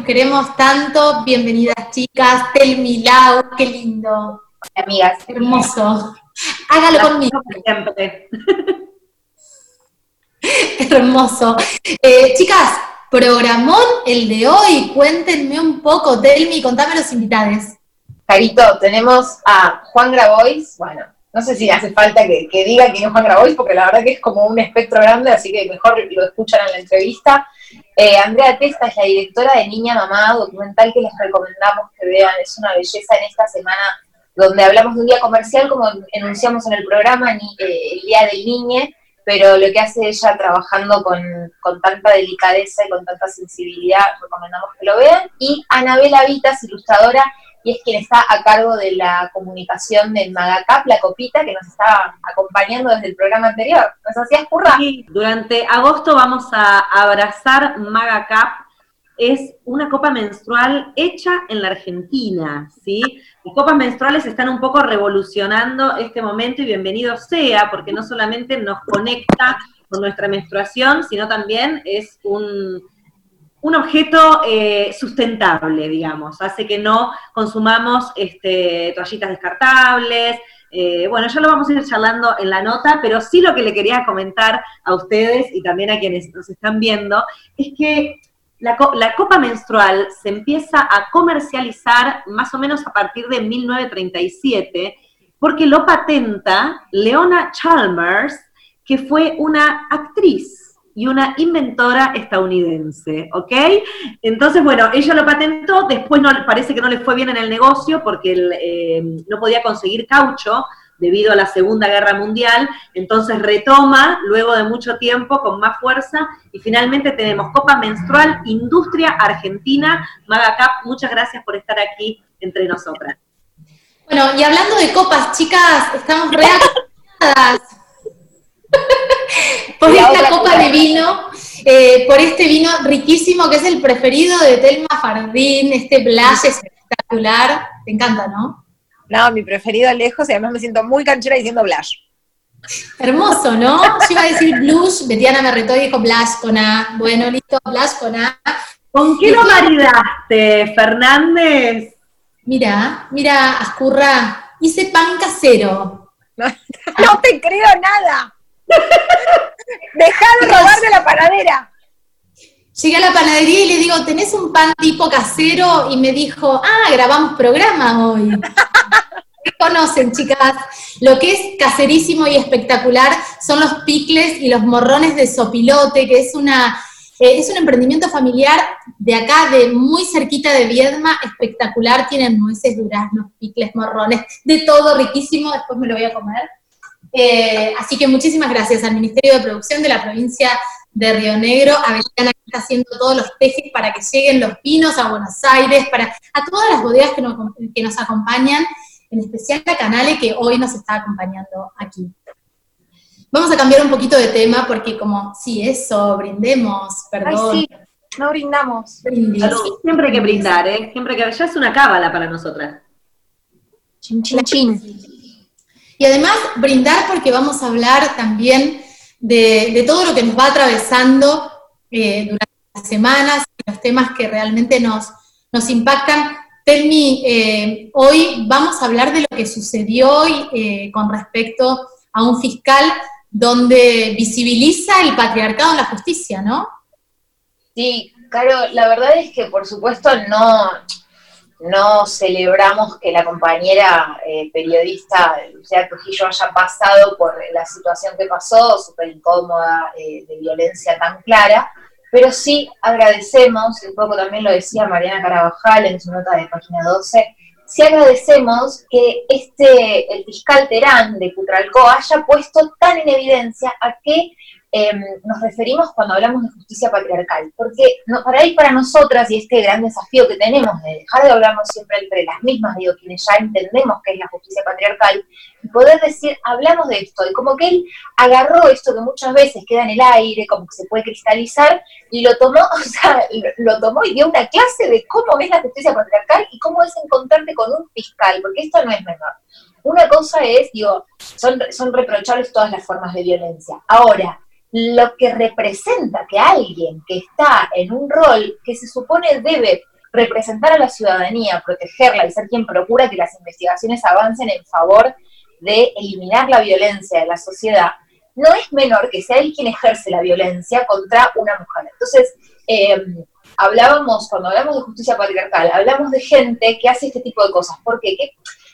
nos queremos tanto. Bienvenidas, chicas. Tel Milau, qué lindo. Amigas. Hermoso. Hágalo conmigo. Siempre. Hermoso. Eh, chicas, programón el de hoy. Cuéntenme un poco, Telmi, contame los invitados. Carito, tenemos a Juan Grabois, bueno, no sé si hace falta que, diga quién es Juan Grabois, porque la verdad que es como un espectro grande, así que mejor lo escuchan en la entrevista. Eh, Andrea Testa es la directora de Niña Mamá, documental que les recomendamos que vean, es una belleza en esta semana donde hablamos de un día comercial, como enunciamos en el programa, eh, el Día del Niñe, pero lo que hace ella trabajando con, con, tanta delicadeza y con tanta sensibilidad, recomendamos que lo vean. Y Anabela Vitas, ilustradora y es quien está a cargo de la comunicación de Magacap, la copita que nos estaba acompañando desde el programa anterior. ¿Nos hacías curra? Durante agosto vamos a abrazar Magacap. Es una copa menstrual hecha en la Argentina, ¿sí? Las copas menstruales están un poco revolucionando este momento y bienvenido sea, porque no solamente nos conecta con nuestra menstruación, sino también es un, un objeto eh, sustentable, digamos, hace que no consumamos este, toallitas descartables. Eh, bueno, ya lo vamos a ir charlando en la nota, pero sí lo que le quería comentar a ustedes y también a quienes nos están viendo es que la, la copa menstrual se empieza a comercializar más o menos a partir de 1937, porque lo patenta Leona Chalmers, que fue una actriz y una inventora estadounidense, ¿ok? Entonces, bueno, ella lo patentó, después no, parece que no le fue bien en el negocio porque eh, no podía conseguir caucho debido a la Segunda Guerra Mundial, entonces retoma luego de mucho tiempo con más fuerza y finalmente tenemos Copa Menstrual Industria Argentina. Magacap, muchas gracias por estar aquí entre nosotras. Bueno, y hablando de copas, chicas, estamos reaccionadas por esta copa de vino, eh, por este vino riquísimo que es el preferido de Telma Fardín, este blush espectacular. Te encanta, ¿no? No, mi preferido lejos y además me siento muy canchera diciendo blush. Hermoso, ¿no? Yo iba a decir blush, Betiana me retó y dijo blush con A. Bueno, listo, blush con A. ¿Con qué lo maridaste, Fernández? Mira, mira, Ascurra, hice pan casero. no te creo nada. Dejá de robar de la panadera. Llegué a la panadería y le digo, ¿tenés un pan tipo casero? Y me dijo, ah, grabamos programa hoy. ¿Qué conocen, chicas? Lo que es caserísimo y espectacular son los picles y los morrones de sopilote, que es una eh, es un emprendimiento familiar de acá, de muy cerquita de Viedma, espectacular. Tienen nueces, duraznos, picles, morrones, de todo riquísimo. Después me lo voy a comer. Eh, así que muchísimas gracias al Ministerio de Producción de la provincia de Río Negro, a Betiana que está haciendo todos los tejes para que lleguen los vinos a Buenos Aires, para a todas las bodegas que nos, que nos acompañan, en especial a Canale que hoy nos está acompañando aquí. Vamos a cambiar un poquito de tema porque como, sí, eso, brindemos, perdón. Ay, sí, no brindamos. Siempre hay que brindar, ¿eh? Siempre que ya es una cábala para nosotras. Chin, chin, chin. Y además brindar porque vamos a hablar también de, todo lo que nos va atravesando eh, durante las semanas, los temas que realmente nos, nos impactan. Telmi, eh, hoy vamos a hablar de lo que sucedió hoy eh, con respecto a un fiscal donde visibiliza el patriarcado en la justicia, ¿no? Sí, claro, la verdad es que por supuesto no, no celebramos que la compañera eh, periodista Lucía Trujillo haya pasado por la situación que pasó, súper incómoda, eh, de violencia tan clara, pero sí agradecemos, un poco también lo decía Mariana Carabajal en su nota de página 12, sí agradecemos que este, el fiscal Terán de Cutralcó haya puesto tan en evidencia a que Em, nos referimos cuando hablamos de justicia patriarcal, porque para ahí para nosotras, y este gran desafío que tenemos de dejar de hablarnos siempre entre las mismas, digo, quienes ya entendemos qué es la justicia patriarcal, y poder decir, hablamos de esto, y como que él agarró esto que muchas veces queda en el aire, como que se puede cristalizar, y lo tomó, o sea, lo, tomó y dio una clase de cómo es la justicia patriarcal y cómo es encontrarte con un fiscal, porque esto no es menor. Una cosa es, digo, son, son reprochables todas las formas de violencia. Ahora, lo que representa que alguien que está en un rol que se supone debe representar a la ciudadanía, protegerla y ser quien procura que las investigaciones avancen en favor de eliminar la violencia de la sociedad, no es menor que sea él quien ejerce la violencia contra una mujer. Entonces, eh, hablábamos, cuando hablamos de justicia patriarcal, hablamos de gente que hace este tipo de cosas. ¿Por qué?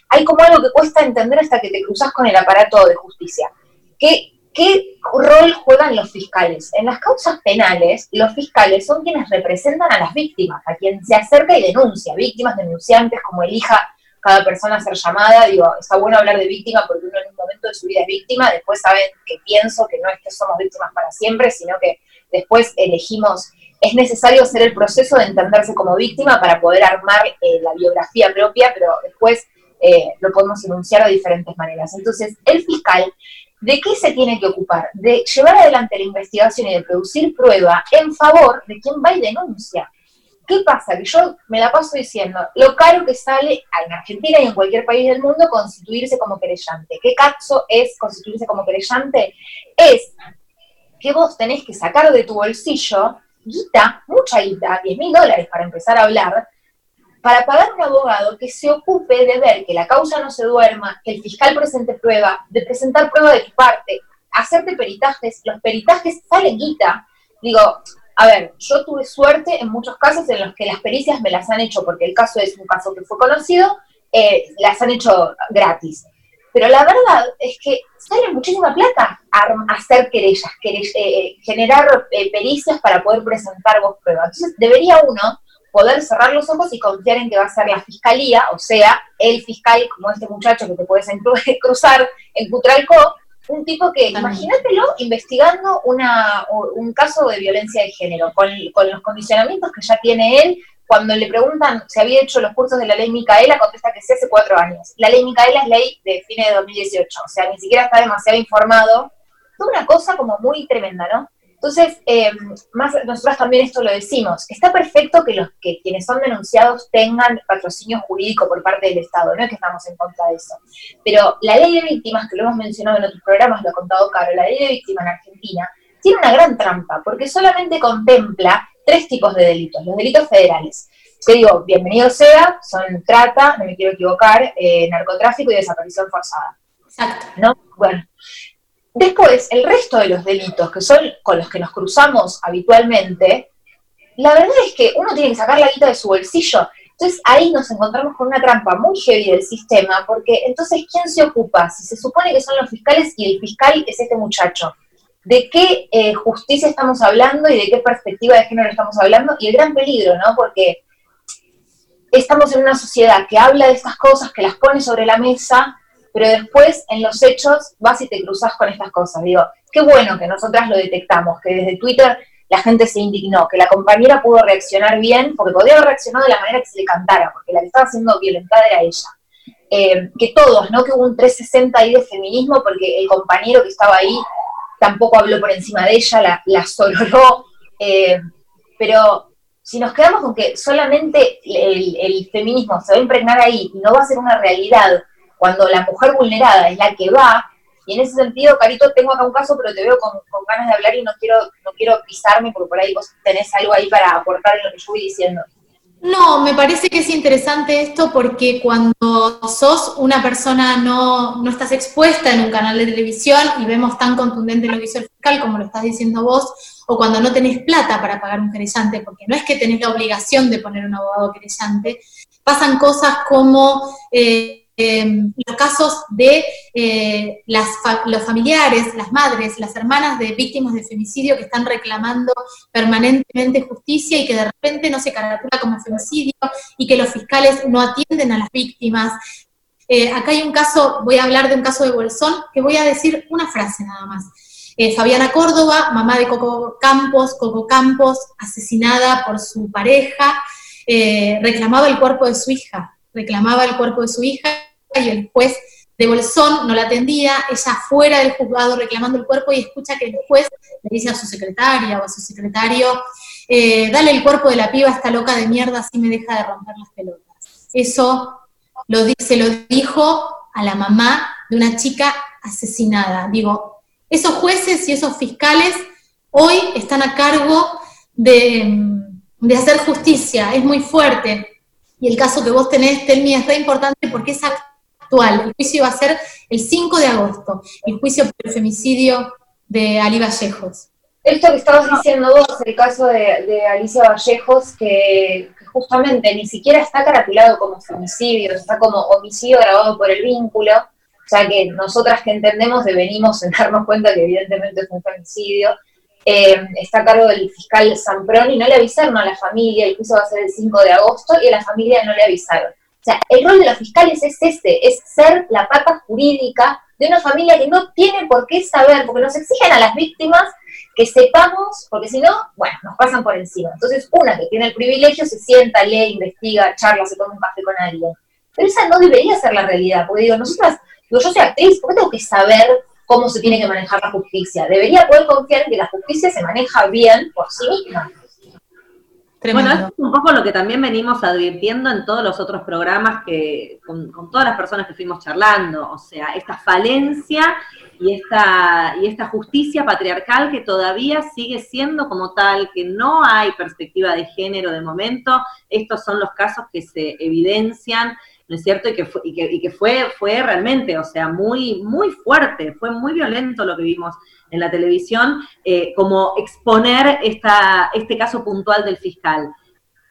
hay como algo que cuesta entender hasta que te cruzas con el aparato de justicia. ¿Qué, ¿Qué rol juegan los fiscales? En las causas penales, los fiscales son quienes representan a las víctimas, a quien se acerca y denuncia, víctimas, denunciantes, como elija cada persona ser llamada. Digo, está bueno hablar de víctima porque uno en un momento de su vida es víctima, después saben que pienso que no es que somos víctimas para siempre, sino que después elegimos es necesario hacer el proceso de entenderse como víctima para poder armar eh, la biografía propia, pero después eh, lo podemos enunciar de diferentes maneras. Entonces, el fiscal, ¿de qué se tiene que ocupar? De llevar adelante la investigación y de producir prueba en favor de quien va y denuncia. ¿Qué pasa? Que yo me la paso diciendo lo caro que sale en Argentina y en cualquier país del mundo constituirse como querellante. ¿Qué caso es constituirse como querellante? Es que vos tenés que sacar de tu bolsillo guita, mucha guita, 10 mil dólares para empezar a hablar, para pagar un abogado que se ocupe de ver que la causa no se duerma, que el fiscal presente prueba, de presentar prueba de tu parte, hacerte peritajes, los peritajes salen guita. Digo, a ver, yo tuve suerte en muchos casos en los que las pericias me las han hecho, porque el caso es un caso que fue conocido, eh, las han hecho gratis. Pero la verdad es que sale muchísima plata hacer querellas, eh, eh, generar eh, pericias para poder presentar vos pruebas. Entonces, debería uno poder cerrar los ojos y confiar en que va a ser la fiscalía, o sea, el fiscal, como este muchacho que te puedes cruzar en Cutralco, un tipo que, imagínatelo, investigando una, un caso de violencia de género, con, con los condicionamientos que ya tiene él, cuando le preguntan si había hecho los cursos de la ley Micaela, contesta que sí hace cuatro años. La ley Micaela es ley de fines de 2018, o sea, ni siquiera está demasiado informado. Es una cosa como muy tremenda, ¿no? Entonces, eh, más nosotros también esto lo decimos, está perfecto que los que quienes son denunciados tengan patrocinio jurídico por parte del Estado, no es que estamos en contra de eso. Pero la ley de víctimas, que lo hemos mencionado en otros programas, lo ha contado Caro, la ley de víctimas en Argentina, tiene una gran trampa, porque solamente contempla tres tipos de delitos, los delitos federales. Te digo, bienvenido sea, son trata, no me quiero equivocar, eh, narcotráfico y desaparición forzada. Exacto. ¿No? Bueno. Después, el resto de los delitos, que son con los que nos cruzamos habitualmente, la verdad es que uno tiene que sacar la guita de su bolsillo. Entonces ahí nos encontramos con una trampa muy heavy del sistema, porque entonces, ¿quién se ocupa? Si se supone que son los fiscales y el fiscal es este muchacho de qué eh, justicia estamos hablando y de qué perspectiva de género estamos hablando y el gran peligro, ¿no? Porque estamos en una sociedad que habla de estas cosas, que las pone sobre la mesa, pero después en los hechos vas y te cruzas con estas cosas. Digo, qué bueno que nosotras lo detectamos, que desde Twitter la gente se indignó, que la compañera pudo reaccionar bien, porque podía haber reaccionado de la manera que se le cantara, porque la que estaba siendo violentada era ella. Eh, que todos, ¿no? Que hubo un 360 ahí de feminismo, porque el compañero que estaba ahí tampoco habló por encima de ella, la, la eh, pero si nos quedamos con que solamente el, feminismo se va a impregnar ahí y no va a ser una realidad cuando la mujer vulnerada es la que va, y en ese sentido, Carito, tengo acá un caso, pero te veo con, ganas de hablar y no quiero, no quiero pisarme porque por ahí vos tenés algo ahí para aportar en lo que yo voy diciendo. No, me parece que es interesante esto porque cuando sos una persona no, no estás expuesta en un canal de televisión y vemos tan contundente lo que hizo el fiscal como lo estás diciendo vos, o cuando no tenés plata para pagar un querellante, porque no es que tenés la obligación de poner un abogado querellante, pasan cosas como... Eh, Em, los casos de eh, las los familiares, las madres, las hermanas de víctimas de femicidio que están reclamando permanentemente justicia y que de repente no se caratula como femicidio y que los fiscales no atienden a las víctimas. Eh, acá hay un caso, voy a hablar de un caso de Bolsón, que voy a decir una frase nada más. Eh, Fabiana Córdoba, mamá de Coco Campos, Coco Campos, asesinada por su pareja, reclamaba el cuerpo de su hija, reclamaba el cuerpo de su hija y el juez de Bolsón no la atendía, ella fuera del juzgado reclamando el cuerpo y escucha que el juez le dice a su secretaria o a su secretario, eh, dale el cuerpo de la piba a esta loca de mierda, así me deja de romper las pelotas. Eso lo, se lo dijo a la mamá de una chica asesinada. Digo, Esos jueces y esos fiscales hoy están a cargo de, de hacer justicia, es muy fuerte. Y el caso que vos tenés, Telmi, es re importante porque es actual. El juicio va a ser el 5 de agosto, el juicio por el femicidio de Ali Vallejos. Esto que estabas diciendo vos, el caso de, Alicia Vallejos, que, justamente ni siquiera está carapulado como femicidio, está como homicidio grabado por el vínculo, o sea que nosotras que entendemos devenimos en darnos cuenta que evidentemente es un femicidio, eh, está a cargo del fiscal Zamproni, no le avisaron a la familia, el juicio va a ser el 5 de agosto y a la familia no le avisaron. O sea, el rol de los fiscales es este, es ser la pata jurídica de una familia que no tiene por qué saber, porque nos exigen a las víctimas que sepamos, porque si no, bueno, nos pasan por encima. Entonces, una que tiene el privilegio se sienta, lee, investiga, charla, se toma un café con alguien. Pero esa no debería ser la realidad, porque digo, nosotras, digo, yo soy actriz, ¿por qué tengo que saber cómo se tiene que manejar la justicia? Debería poder confiar en que la justicia se maneja bien por sí misma. Bueno, es un poco lo que también venimos advirtiendo en todos los otros programas que, con, todas las personas que fuimos charlando, o sea, esta falencia y esta, y esta justicia patriarcal que todavía sigue siendo como tal, que no hay perspectiva de género de momento, estos son los casos que se evidencian, ¿no es cierto? Y que fue, y que, fue, fue realmente, o sea, muy, muy fuerte, fue muy violento lo que vimos en la televisión, eh, como exponer esta, este caso puntual del fiscal.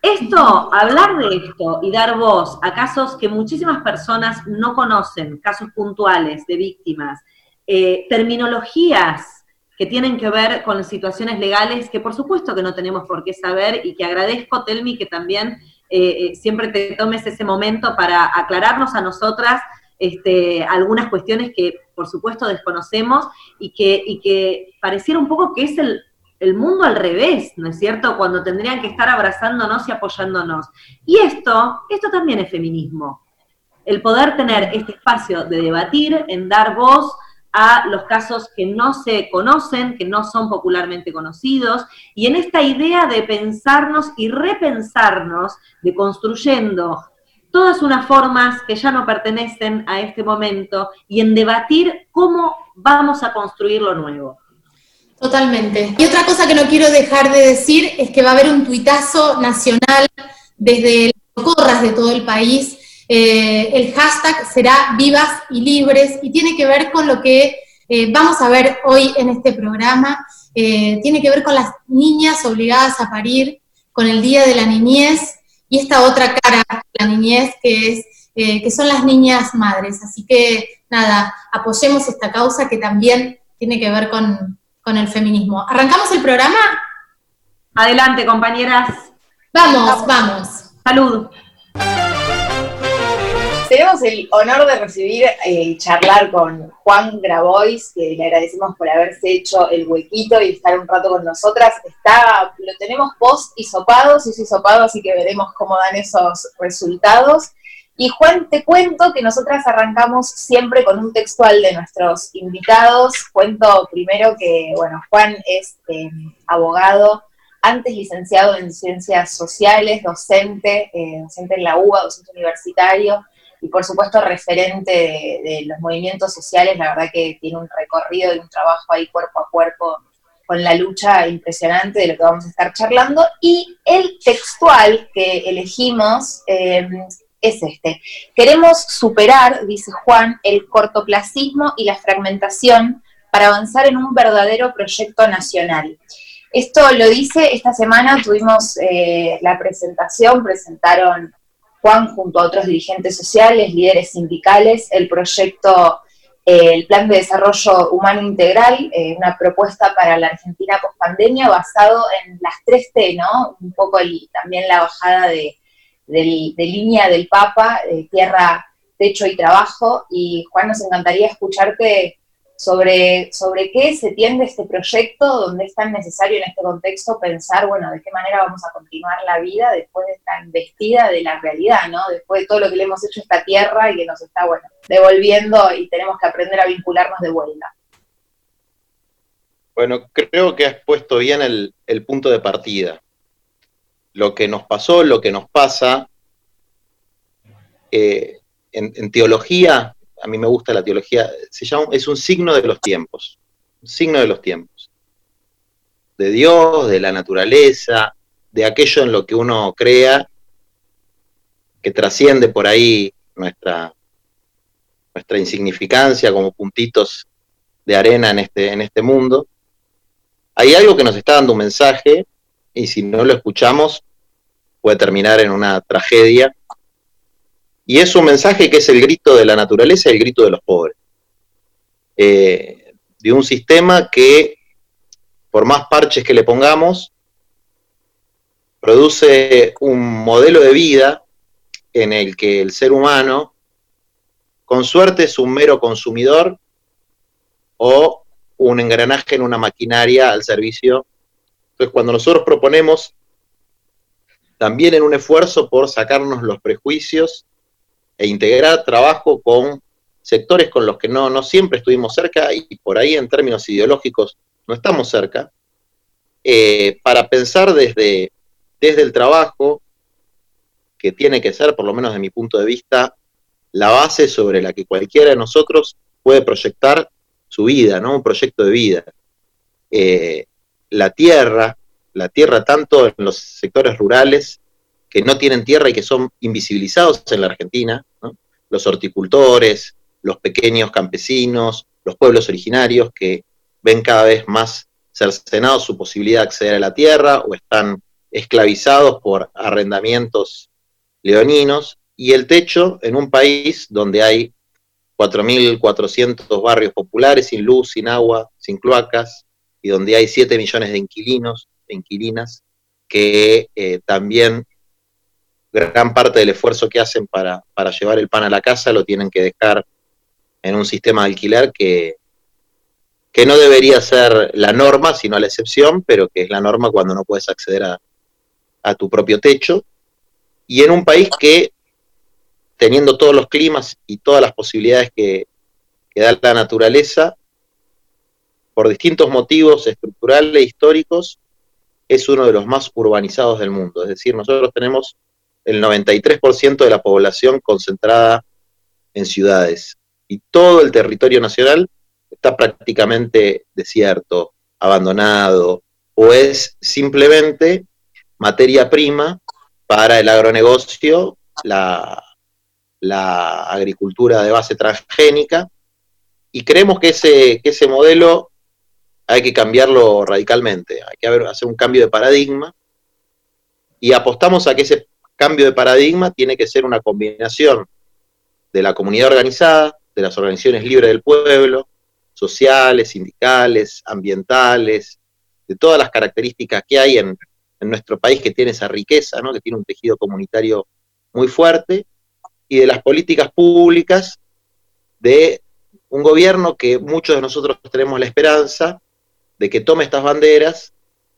Esto, hablar de esto y dar voz a casos que muchísimas personas no conocen, casos puntuales de víctimas, eh, terminologías que tienen que ver con situaciones legales que por supuesto que no tenemos por qué saber y que agradezco, Telmi, que también eh, siempre te tomes ese momento para aclararnos a nosotras este, algunas cuestiones que por supuesto desconocemos y que, y que pareciera un poco que es el, el mundo al revés, ¿no es cierto? Cuando tendrían que estar abrazándonos y apoyándonos. Y esto, esto también es feminismo. El poder tener este espacio de debatir, en dar voz a los casos que no se conocen, que no son popularmente conocidos, y en esta idea de pensarnos y repensarnos, de construyendo todas unas formas que ya no pertenecen a este momento y en debatir cómo vamos a construir lo nuevo. Totalmente. Y otra cosa que no quiero dejar de decir es que va a haber un tuitazo nacional desde las corras de todo el país. Eh, el hashtag será vivas y libres y tiene que ver con lo que eh, vamos a ver hoy en este programa. Eh, tiene que ver con las niñas obligadas a parir, con el Día de la Niñez y esta otra cara la niñez, que, es, que son las niñas madres. Así que nada, apoyemos esta causa que también tiene que ver con, con el feminismo. ¿Arrancamos el programa? Adelante, compañeras. Vamos, vamos. Salud. Tenemos el honor de recibir y eh, charlar con Juan Grabois, que le agradecemos por haberse hecho el huequito y estar un rato con nosotras. Está, lo tenemos post hisopados, y hisopado, así que veremos cómo dan esos resultados. Y Juan, te cuento que nosotras arrancamos siempre con un textual de nuestros invitados. Cuento primero que, bueno, Juan es eh, abogado, antes licenciado en ciencias sociales, docente, eh, docente en la UBA, docente universitario, y por supuesto referente de, los movimientos sociales, la verdad que tiene un recorrido y un trabajo ahí cuerpo a cuerpo con la lucha impresionante de lo que vamos a estar charlando. Y el textual que elegimos em, es este. Queremos superar, dice Juan, el cortoplacismo y la fragmentación para avanzar en un verdadero proyecto nacional. Esto lo dice, esta semana tuvimos eh, la presentación, presentaron Juan junto a otros dirigentes sociales, líderes sindicales, el proyecto, eh, el Plan de Desarrollo Humano Integral, eh, una propuesta para la Argentina post-pandemia basado en las tres T, ¿no? Un poco también la bajada de, línea del Papa, tierra, techo y trabajo. Y Juan, nos encantaría escucharte sobre, sobre qué se tiende este proyecto, donde es tan necesario en este contexto pensar, bueno, de qué manera vamos a continuar la vida después de esta investida de la realidad, ¿no? Después de todo lo que le hemos hecho a esta tierra y que nos está, bueno, devolviendo y tenemos que aprender a vincularnos de vuelta. Bueno, creo que has puesto bien el, punto de partida. Lo que nos pasó, lo que nos pasa, eh, en teología a mí me gusta la teología, es un signo de los tiempos. signo de los tiempos, de Dios, de la naturaleza, de aquello en lo que uno crea, que trasciende por ahí nuestra, nuestra insignificancia como puntitos de arena en este, en este mundo. Hay algo que nos está dando un mensaje y si no lo escuchamos puede terminar en una tragedia. Y es un mensaje que es el grito de la naturaleza y el grito de los pobres. Eh, de un sistema que, por más parches que le pongamos, produce un modelo de vida en el que el ser humano, con suerte, es un mero consumidor o un engranaje en una maquinaria al servicio. Entonces, cuando nosotros proponemos también en un esfuerzo por sacarnos los prejuicios e integrar trabajo con sectores con los que no, no siempre estuvimos cerca y por ahí en términos ideológicos no estamos cerca, eh, para pensar desde, desde el trabajo, que tiene que ser, por lo menos de mi punto de vista, la base sobre la que cualquiera de nosotros puede proyectar su vida, ¿no? Un proyecto de vida. Eh, la tierra, la tierra tanto en los sectores rurales que no tienen tierra y que son invisibilizados en la Argentina, los horticultores, los pequeños campesinos, los pueblos originarios que ven cada vez más cercenados su posibilidad de acceder a la tierra o están esclavizados por arrendamientos leoninos, y el techo en un país donde hay 4.400 barrios populares sin luz, sin agua, sin cloacas, y donde hay 7 millones de inquilinos, de inquilinas, que eh, también gran parte del esfuerzo que hacen para, para, llevar el pan a la casa lo tienen que dejar en un sistema de alquiler que, que no debería ser la norma, sino la excepción, pero que es la norma cuando no puedes acceder a, a tu propio techo. Y en un país que teniendo todos los climas y todas las posibilidades que, da la naturaleza, por distintos motivos estructurales e históricos, es uno de los más urbanizados del mundo. Es decir, nosotros tenemos el 93% de la población concentrada en ciudades. Y todo el territorio nacional está prácticamente desierto, abandonado, o es simplemente materia prima para el agronegocio, la, la agricultura de base transgénica, y creemos que ese, ese modelo hay que cambiarlo radicalmente, hay que hacer un cambio de paradigma, y apostamos a que ese cambio de paradigma tiene que ser una combinación de la comunidad organizada, de las organizaciones libres del pueblo, sociales, sindicales, ambientales, de todas las características que hay en, nuestro país que tiene esa riqueza, ¿no? que tiene un tejido comunitario muy fuerte, y de las políticas públicas de un gobierno que muchos de nosotros tenemos la esperanza de que tome estas banderas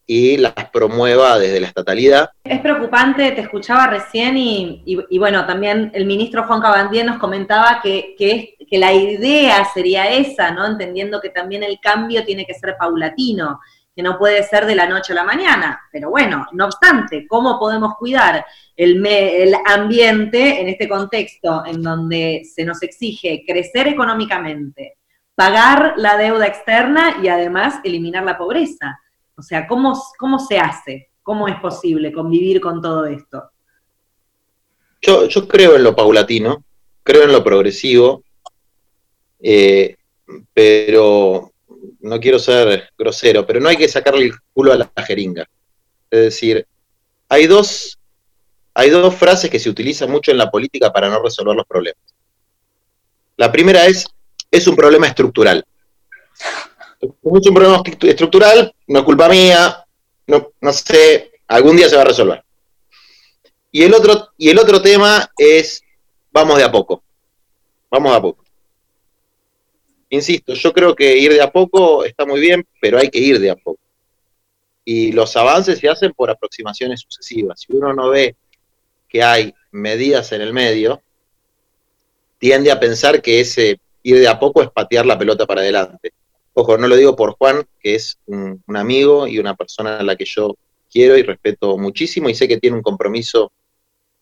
y las promueva desde la estatalidad. Es preocupante, te escuchaba recién y, bueno, también el ministro Juan Cabandier nos comentaba que, que, que la idea sería esa, ¿no? Entendiendo que también el cambio tiene que ser paulatino, que no puede ser de la noche a la mañana. Pero bueno, no obstante, ¿cómo podemos cuidar el, ambiente en este contexto en donde se nos exige crecer económicamente, pagar la deuda externa y además eliminar la pobreza. O sea, ¿cómo, cómo se hace? ¿Cómo es posible convivir con todo esto? Yo, creo en lo paulatino, creo en lo progresivo, eh, pero no quiero ser grosero, pero no hay que sacarle el culo a la jeringa. Es decir, hay dos hay dos frases que se utilizan mucho en la política para no resolver los problemas. La primera es, es un problema estructural. Es un problema estructural, no es culpa mía, no, no sé, algún día se va a resolver. Y el, otro, y el otro tema es, vamos de a poco, vamos de a poco. Insisto, yo creo que ir de a poco está muy bien, pero hay que ir de a poco. Y los avances se hacen por aproximaciones sucesivas. Si uno no ve que hay medidas en el medio, tiende a pensar que ese ir de a poco es patear la pelota para adelante. Ojo, no lo digo por Juan, que es un, amigo y una persona a la que yo quiero y respeto muchísimo y sé que tiene un compromiso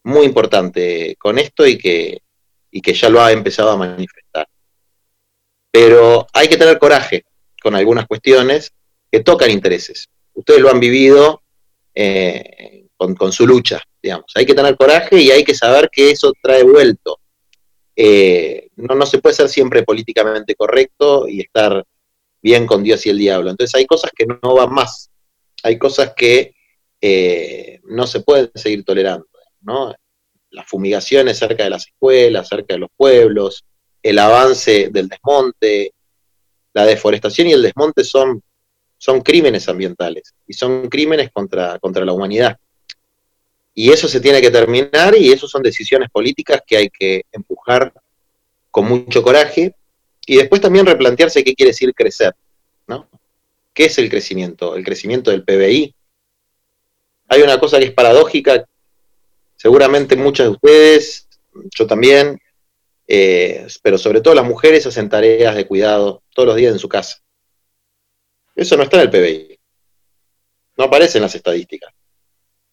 muy importante con esto y que, y que ya lo ha empezado a manifestar. Pero hay que tener coraje con algunas cuestiones que tocan intereses. Ustedes lo han vivido eh, con, su lucha, digamos. Hay que tener coraje y hay que saber que eso trae vuelto. Eh, no, no se puede ser siempre políticamente correcto y estar bien con Dios y el diablo. Entonces hay cosas que no van más. Hay cosas que eh, no se pueden seguir tolerando. ¿no? Las fumigaciones cerca de las escuelas, cerca de los pueblos, el avance del desmonte, la deforestación y el desmonte son, son crímenes ambientales y son crímenes contra, contra la humanidad. Y eso se tiene que terminar y eso son decisiones políticas que hay que empujar con mucho coraje y después también replantearse qué quiere decir crecer, ¿no? ¿Qué es el crecimiento? El crecimiento del PBI, hay una cosa que es paradójica, seguramente muchas de ustedes, yo también, eh, pero sobre todo las mujeres hacen tareas de cuidado todos los días en su casa. Eso no está en el PBI, no aparece en las estadísticas,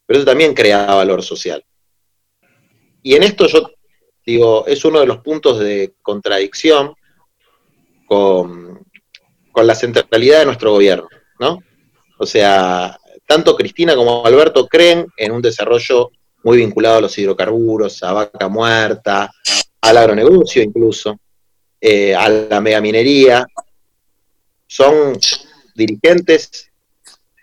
pero eso también crea valor social. Y en esto yo digo, es uno de los puntos de contradicción con, la centralidad de nuestro gobierno, ¿no? O sea, tanto Cristina como Alberto creen en un desarrollo muy vinculado a los hidrocarburos, a vaca muerta, al agronegocio incluso, eh, a la megaminería. Son dirigentes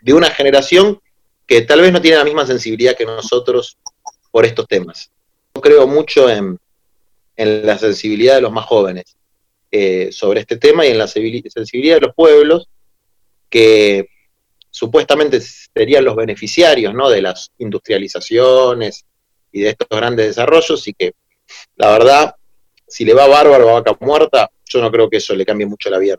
de una generación que tal vez no tiene la misma sensibilidad que nosotros por estos temas. Yo creo mucho en, la sensibilidad de los más jóvenes eh, sobre este tema y en la sensibilidad de los pueblos que supuestamente serían los beneficiarios ¿no? de las industrializaciones y de estos grandes desarrollos y que la verdad, si le va bárbaro a vaca muerta, yo no creo que eso le cambie mucho la vida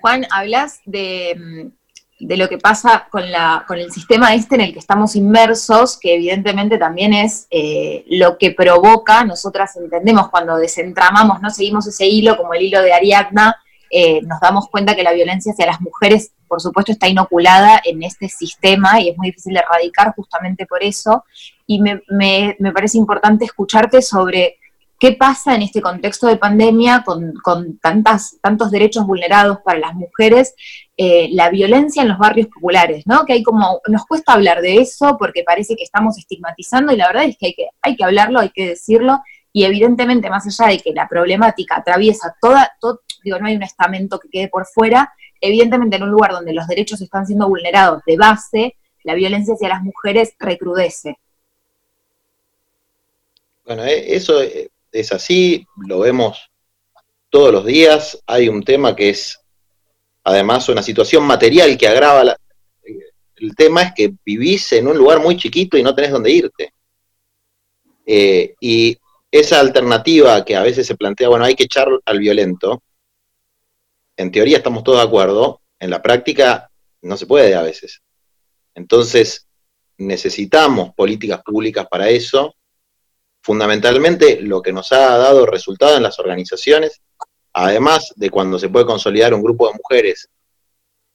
Juan, hablas de, lo que pasa con, la, con el sistema este en el que estamos inmersos, que evidentemente también es eh, lo que provoca, nosotras entendemos cuando desentramamos, no seguimos ese hilo como el hilo de Ariadna, eh, nos damos cuenta que la violencia hacia las mujeres por supuesto, está inoculada en este sistema y es muy difícil de erradicar justamente por eso. Y me, parece importante escucharte sobre qué pasa en este contexto de pandemia con, tantas, tantos derechos vulnerados para las mujeres, eh, la violencia en los barrios populares, ¿no? Que hay como, nos cuesta hablar de eso porque parece que estamos estigmatizando y la verdad es que hay que, hay que hablarlo, hay que decirlo y evidentemente más allá de que la problemática atraviesa toda, todo, digo, no hay un estamento que quede por fuera, evidentemente en un lugar donde los derechos están siendo vulnerados de base, la violencia hacia las mujeres recrudece. Bueno, eh, eso eh, es así, lo vemos todos los días. Hay un tema que es, además, una situación material que agrava la, el tema es que vivís en un lugar muy chiquito y no tenés dónde irte. Eh, y esa alternativa que a veces se plantea, bueno, hay que echar al violento, en teoría estamos todos de acuerdo, en la práctica no se puede a veces. Entonces, necesitamos políticas públicas para eso. Fundamentalmente, lo que nos ha dado resultado en las organizaciones, además de cuando se puede consolidar un grupo de mujeres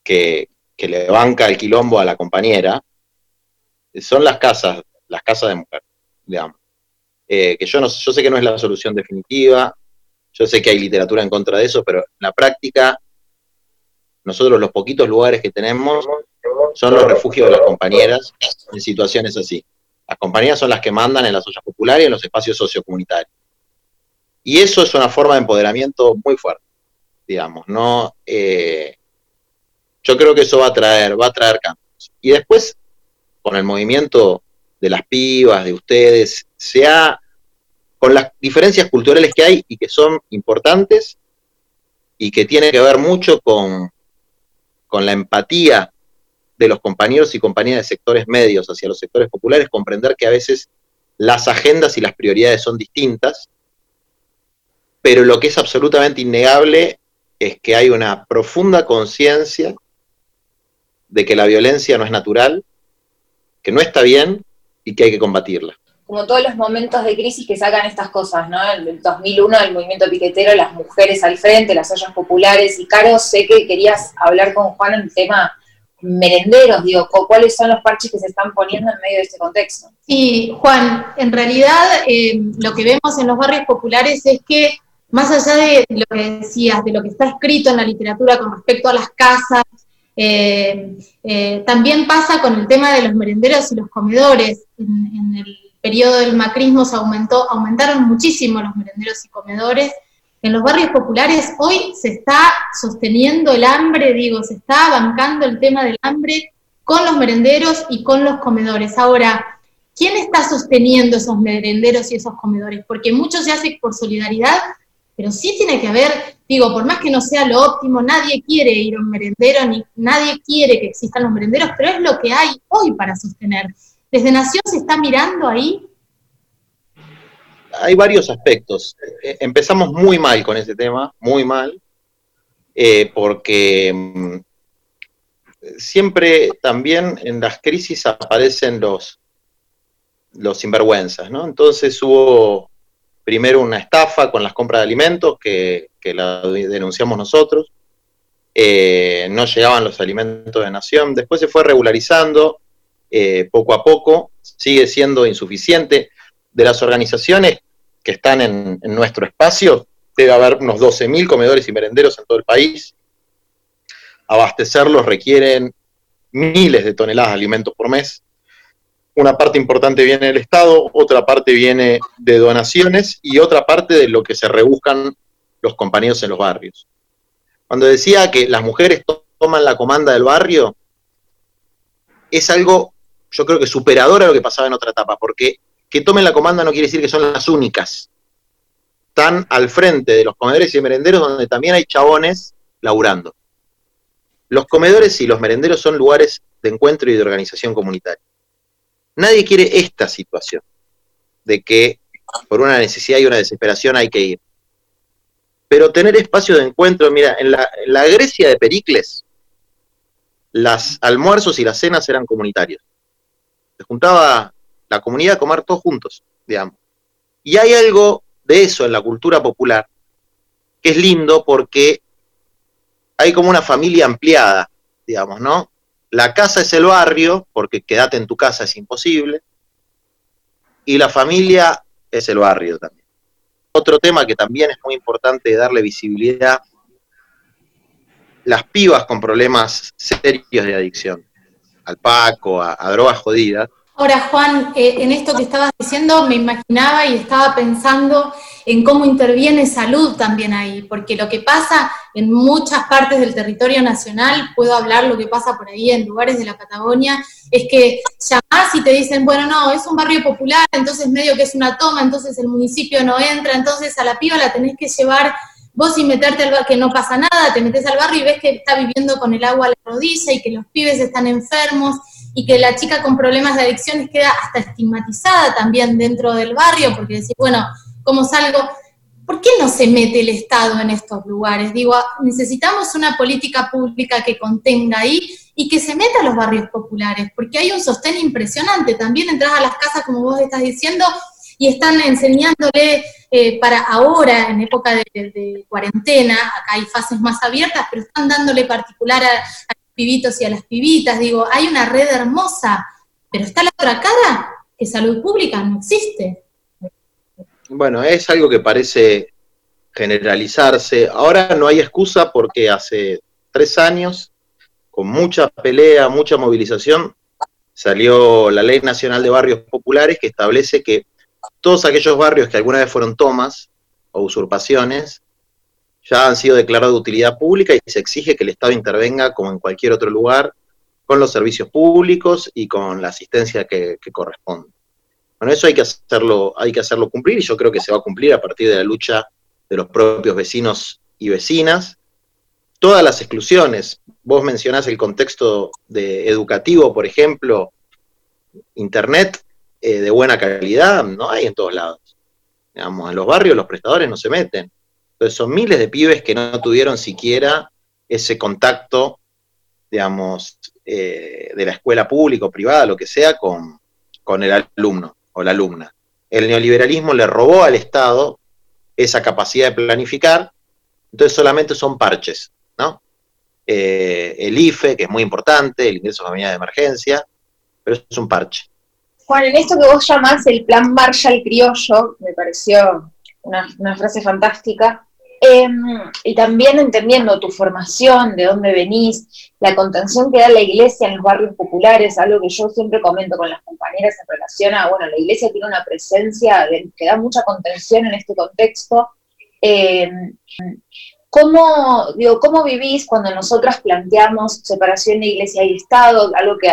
que, le banca el quilombo a la compañera, son las casas, las casas de mujer, digamos. Eh, que yo, no, yo sé que no es la solución definitiva, yo sé que hay literatura en contra de eso, pero en la práctica, nosotros los poquitos lugares que tenemos son los refugios de las compañeras en situaciones así. Las compañeras son las que mandan en las ollas populares y en los espacios sociocomunitarios. Y eso es una forma de empoderamiento muy fuerte, digamos, ¿no? Eh, yo creo que eso va a traer, va a traer cambios. Y después, con el movimiento de las pibas, de ustedes, se ha con las diferencias culturales que hay y que son importantes y que tiene que ver mucho con, con la empatía de los compañeros y compañeras de sectores medios hacia los sectores populares, comprender que a veces las agendas y las prioridades son distintas, pero lo que es absolutamente innegable es que hay una profunda conciencia de que la violencia no es natural, que no está bien y que hay que combatirla como todos los momentos de crisis que sacan estas cosas, ¿no? En el 2001 el movimiento piquetero, las mujeres al frente, las ollas populares, y Caro, sé que querías hablar con Juan en el tema merenderos, digo, ¿cuáles son los parches que se están poniendo en medio de este contexto? Sí, Juan, en realidad eh, lo que vemos en los barrios populares es que más allá de lo que decías, de lo que está escrito en la literatura con respecto a las casas, eh, eh, también pasa con el tema de los merenderos y los comedores. En, el periodo del macrismo se aumentó, aumentaron muchísimo los merenderos y comedores. En los barrios populares hoy se está sosteniendo el hambre, digo, se está bancando el tema del hambre con los merenderos y con los comedores. Ahora, ¿quién está sosteniendo esos merenderos y esos comedores? Porque muchos se hacen por solidaridad, pero sí tiene que haber, digo, por más que no sea lo óptimo, nadie quiere ir a un merendero, ni nadie quiere que existan los merenderos, pero es lo que hay hoy para sostener. ¿Desde Nación se está mirando ahí? Hay varios aspectos. Eh, empezamos muy mal con ese tema, muy mal, eh, porque mm, siempre también en las crisis aparecen los, los sinvergüenzas, ¿no? Entonces hubo primero una estafa con las compras de alimentos que, la denunciamos nosotros. Eh, no llegaban los alimentos de nación. Después se fue regularizando eh, poco a poco, sigue siendo insuficiente. De las organizaciones que están en, nuestro espacio, debe haber unos 12.000 comedores y merenderos en todo el país. Abastecerlos requieren miles de toneladas de alimentos por mes una parte importante viene del Estado, otra parte viene de donaciones y otra parte de lo que se rebuscan los compañeros en los barrios. Cuando decía que las mujeres toman la comanda del barrio, es algo, yo creo que superador a lo que pasaba en otra etapa, porque que tomen la comanda no quiere decir que son las únicas. Están al frente de los comedores y merenderos donde también hay chabones laburando. Los comedores y los merenderos son lugares de encuentro y de organización comunitaria. Nadie quiere esta situación de que por una necesidad y una desesperación hay que ir. Pero tener espacio de encuentro, mira, en la, Grecia de Pericles, los almuerzos y las cenas eran comunitarios. Se juntaba la comunidad a comer todos juntos, digamos. Y hay algo de eso en la cultura popular que es lindo porque hay como una familia ampliada, digamos, ¿no? La casa es el barrio, porque quedarte en tu casa es imposible. Y la familia es el barrio también. Otro tema que también es muy importante darle visibilidad, las pibas con problemas serios de adicción, al paco, a, a drogas jodidas, Ahora, Juan, eh, en esto que estabas diciendo, me imaginaba y estaba pensando en cómo interviene salud también ahí, porque lo que pasa en muchas partes del territorio nacional, puedo hablar lo que pasa por ahí en lugares de la Patagonia, es que llamás y te dicen, bueno, no, es un barrio popular, entonces medio que es una toma, entonces el municipio no entra, entonces a la piba la tenés que llevar vos sin meterte al barrio, que no pasa nada, te metes al barrio y ves que está viviendo con el agua a la rodilla y que los pibes están enfermos y que la chica con problemas de adicciones queda hasta estigmatizada también dentro del barrio, porque decir, bueno, ¿cómo salgo? ¿Por qué no se mete el Estado en estos lugares? Digo, necesitamos una política pública que contenga ahí y que se meta a los barrios populares, porque hay un sostén impresionante. También entras a las casas, como vos estás diciendo, y están enseñándole eh, para ahora, en época de, cuarentena, acá hay fases más abiertas, pero están dándole particular a, pibitos y a las pibitas, digo, hay una red hermosa, pero está la otra cara, que salud pública no existe. Bueno, es algo que parece generalizarse. Ahora no hay excusa porque hace tres años, con mucha pelea, mucha movilización, salió la Ley Nacional de Barrios Populares que establece que todos aquellos barrios que alguna vez fueron tomas o usurpaciones ya han sido declarados de utilidad pública y se exige que el Estado intervenga como en cualquier otro lugar con los servicios públicos y con la asistencia que, corresponde. Bueno, eso hay que hacerlo, hay que hacerlo cumplir y yo creo que se va a cumplir a partir de la lucha de los propios vecinos y vecinas. Todas las exclusiones, vos mencionás el contexto de educativo, por ejemplo, internet eh, de buena calidad, no hay en todos lados. Digamos, en los barrios los prestadores no se meten entonces son miles de pibes que no tuvieron siquiera ese contacto, digamos, eh, de la escuela pública o privada, lo que sea, con, el alumno o la alumna. El neoliberalismo le robó al Estado esa capacidad de planificar, entonces solamente son parches, ¿no? Eh, el IFE, que es muy importante, el ingreso familiar de emergencia, pero es un parche. Juan, en esto que vos llamás el plan Marshall criollo, me pareció una, frase fantástica. Em, y también entendiendo tu formación, de dónde venís, la contención que da la iglesia en los barrios populares, algo que yo siempre comento con las compañeras en relación a, bueno, la iglesia tiene una presencia que da mucha contención en este contexto. Em, ¿Cómo, digo, ¿Cómo vivís cuando nosotras planteamos separación de iglesia y Estado? Algo que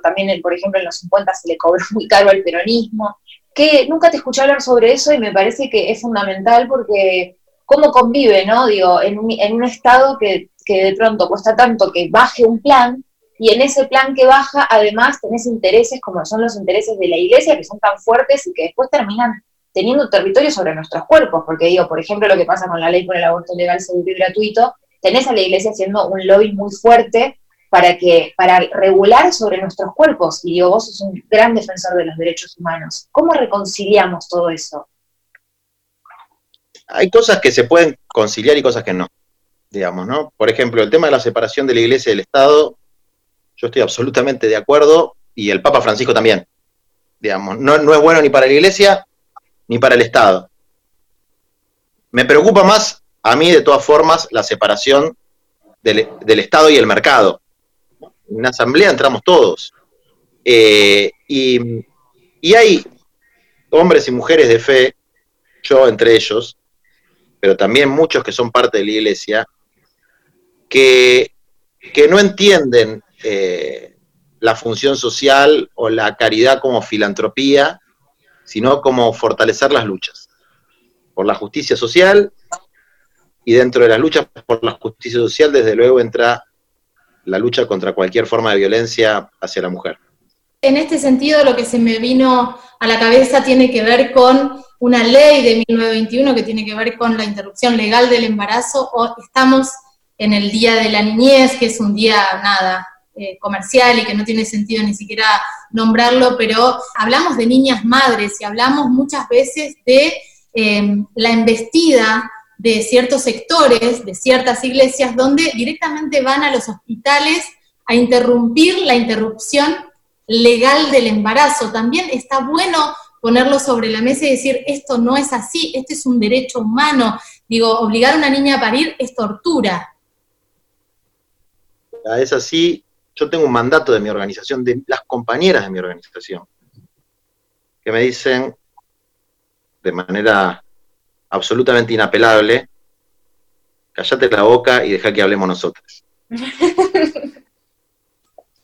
también, por ejemplo, en los 50 se le cobró muy caro al peronismo que nunca te escuché hablar sobre eso y me parece que es fundamental porque cómo convive, ¿no? Digo, en un, en un estado que, que, de pronto cuesta tanto que baje un plan y en ese plan que baja además tenés intereses como son los intereses de la iglesia que son tan fuertes y que después terminan teniendo territorio sobre nuestros cuerpos, porque digo, por ejemplo, lo que pasa con la ley por el aborto legal, seguro y gratuito, tenés a la iglesia haciendo un lobby muy fuerte para, que, para regular sobre nuestros cuerpos. Y vos sos un gran defensor de los derechos humanos. ¿Cómo reconciliamos todo eso? Hay cosas que se pueden conciliar y cosas que no, digamos, ¿no? Por ejemplo, el tema de la separación de la Iglesia y del Estado, yo estoy absolutamente de acuerdo, y el Papa Francisco también, digamos, no, no es bueno ni para la Iglesia ni para el Estado. Me preocupa más a mí, de todas formas, la separación del, del Estado y el mercado en una asamblea entramos todos. Eh, y, hay hombres y mujeres de fe, yo entre ellos, pero también muchos que son parte de la iglesia, que, que no entienden eh, la función social o la caridad como filantropía, sino como fortalecer las luchas por la justicia social y dentro de las luchas por la justicia social, desde luego entra la lucha contra cualquier forma de violencia hacia la mujer. En este sentido, lo que se me vino a la cabeza tiene que ver con una ley de 1921 que tiene que ver con la interrupción legal del embarazo. O estamos en el Día de la Niñez, que es un día nada eh, comercial y que no tiene sentido ni siquiera nombrarlo, pero hablamos de niñas madres y hablamos muchas veces de eh, la embestida de ciertos sectores, de ciertas iglesias, donde directamente van a los hospitales a interrumpir la interrupción legal del embarazo. También está bueno ponerlo sobre la mesa y decir, esto no es así, este es un derecho humano. Digo, obligar a una niña a parir es tortura. Es así, yo tengo un mandato de mi organización, de las compañeras de mi organización, que me dicen de manera absolutamente inapelable, callate la boca y deja que hablemos nosotros.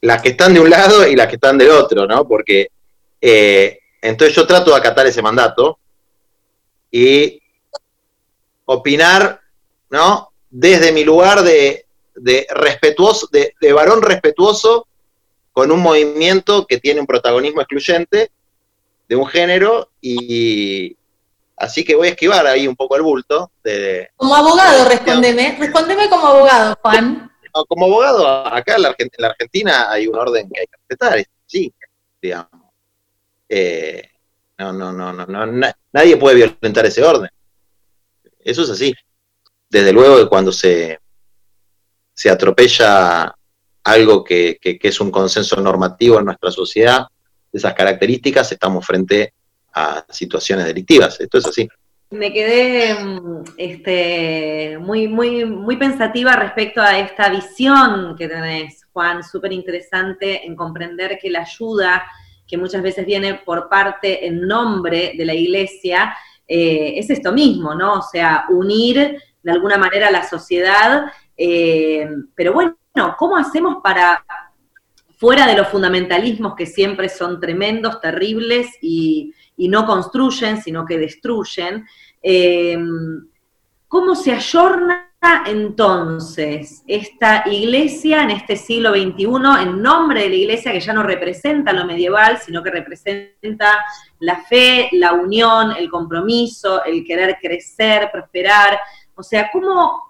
las que están de un lado y las que están del otro, ¿no? Porque eh, entonces yo trato de acatar ese mandato y opinar, ¿no? Desde mi lugar de, respetuoso, de, de varón respetuoso con un movimiento que tiene un protagonismo excluyente de un género y, Así que voy a esquivar ahí un poco el bulto. De, como abogado, respóndeme. Respóndeme como abogado, Juan. como abogado, acá en la, Argentina, hay un orden que hay que respetar, sí, digamos. Eh, no, no, no, no, no, nadie puede violentar ese orden. Eso es así. Desde luego que cuando se, se atropella algo que, que, es un consenso normativo en nuestra sociedad, de esas características, estamos frente a situaciones delictivas. Esto es así. Me quedé mm, este, muy, muy, muy pensativa respecto a esta visión que tenés, Juan, súper interesante en comprender que la ayuda que muchas veces viene por parte en nombre de la iglesia eh, es esto mismo, ¿no? O sea, unir de alguna manera a la sociedad, eh, pero bueno, ¿cómo hacemos para, fuera de los fundamentalismos que siempre son tremendos, terribles y, y no construyen, sino que destruyen. Eh, ¿Cómo se ayorna entonces esta iglesia en este siglo XXI en nombre de la iglesia que ya no representa lo medieval, sino que representa la fe, la unión, el compromiso, el querer crecer, prosperar? O sea, ¿cómo,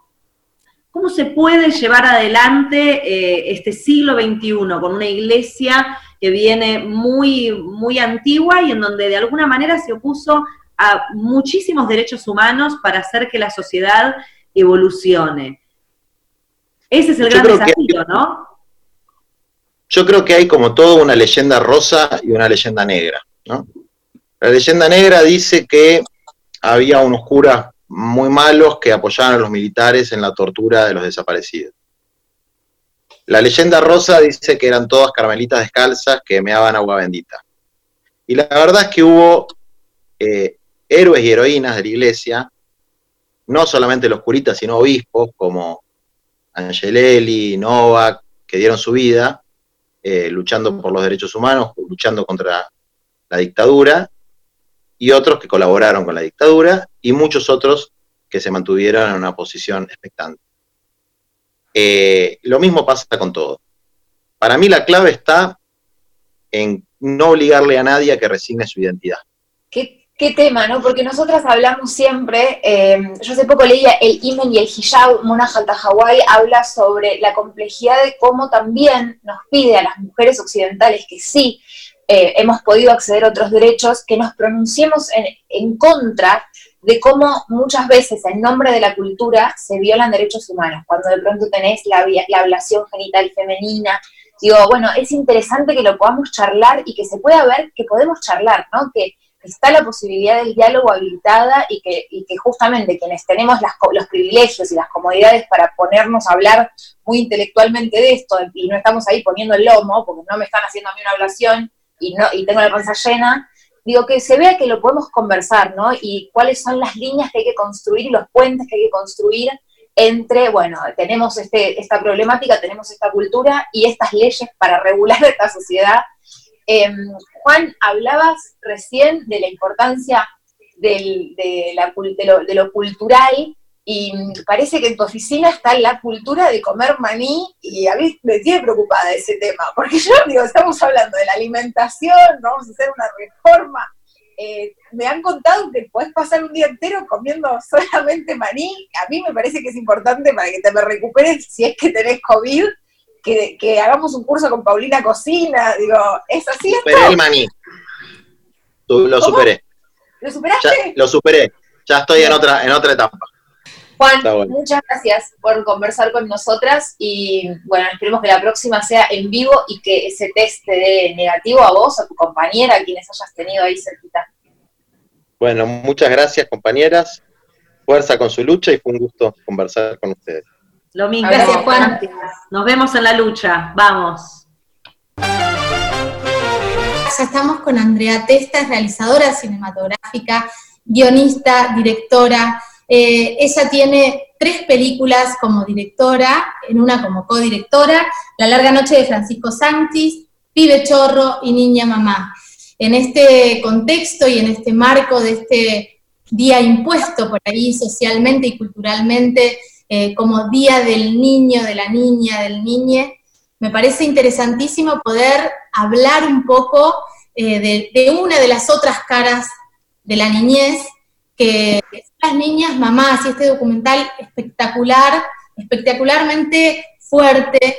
cómo se puede llevar adelante eh, este siglo XXI con una iglesia que viene muy, muy antigua y en donde de alguna manera se opuso a muchísimos derechos humanos para hacer que la sociedad evolucione. Ese es el gran desafío, ¿no? Yo creo que hay como todo una leyenda rosa y una leyenda negra, ¿no? La leyenda negra dice que había unos curas muy malos que apoyaban a los militares en la tortura de los desaparecidos. La leyenda rosa dice que eran todas carmelitas descalzas que meaban agua bendita. Y la verdad es que hubo eh, héroes y heroínas de la iglesia, no solamente los curitas, sino obispos como Angelelli, Novak, que dieron su vida eh, luchando por los derechos humanos, luchando contra la dictadura, y otros que colaboraron con la dictadura, y muchos otros que se mantuvieron en una posición expectante. Eh, lo mismo pasa con todo. Para mí la clave está en no obligarle a nadie a que resigne su identidad. Qué, tema, ¿no? Porque nosotras hablamos siempre, eh, yo hace poco leía el imen y el hijab, Mona Hawái habla sobre la complejidad de cómo también nos pide a las mujeres occidentales que sí eh, hemos podido acceder a otros derechos, que nos pronunciemos en, en contra de cómo muchas veces en nombre de la cultura se violan derechos humanos, cuando de pronto tenés la, la ablación genital femenina. Digo, bueno, es interesante que lo podamos charlar y que se pueda ver que podemos charlar, ¿no? Que está la posibilidad del diálogo habilitada y que, justamente quienes tenemos las, los privilegios y las comodidades para ponernos a hablar muy intelectualmente de esto y no estamos ahí poniendo el lomo, porque no me están haciendo a mí una ablación y, no, y tengo la panza llena, digo, que se vea que lo podemos conversar, ¿no? Y cuáles son las líneas que hay que construir y los puentes que hay que construir entre, bueno, tenemos este, esta problemática, tenemos esta cultura y estas leyes para regular esta sociedad. Em, Juan, hablabas recién de la importancia de, la, de, lo, cultural y parece que en tu oficina está la cultura de comer maní y a mí me tiene preocupada ese tema, porque yo digo, estamos hablando de la alimentación, vamos a hacer una reforma. Eh, me han contado que puedes pasar un día entero comiendo solamente maní. A mí me parece que es importante para que te recuperes si es que tenés COVID, que, hagamos un curso con Paulina Cocina. Digo, ¿es así? Superé el maní. Lo superé. ¿Lo superaste? lo superé. Ya estoy en otra, en otra etapa. Juan, muchas gracias por conversar con nosotras y bueno, esperemos que la próxima sea en vivo y que ese test te dé negativo a vos, a tu compañera, a quienes hayas tenido ahí cerquita. Bueno, muchas gracias compañeras, fuerza con su lucha y fue un gusto conversar con ustedes. Lo mismo. Gracias Juan. Nos vemos en la lucha, vamos. Ya estamos con Andrea Testa, realizadora cinematográfica, guionista, directora, eh, ella tiene tres películas como directora, en una como codirectora, La larga noche de Francisco Santis, Pibe Chorro y Niña Mamá. En este contexto y en este marco de este día impuesto por ahí socialmente y culturalmente eh, como Día del Niño, de la Niña, del Niñe, me parece interesantísimo poder hablar un poco eh, de, una de las otras caras de la niñez, que las niñas mamás y este documental espectacular, espectacularmente fuerte,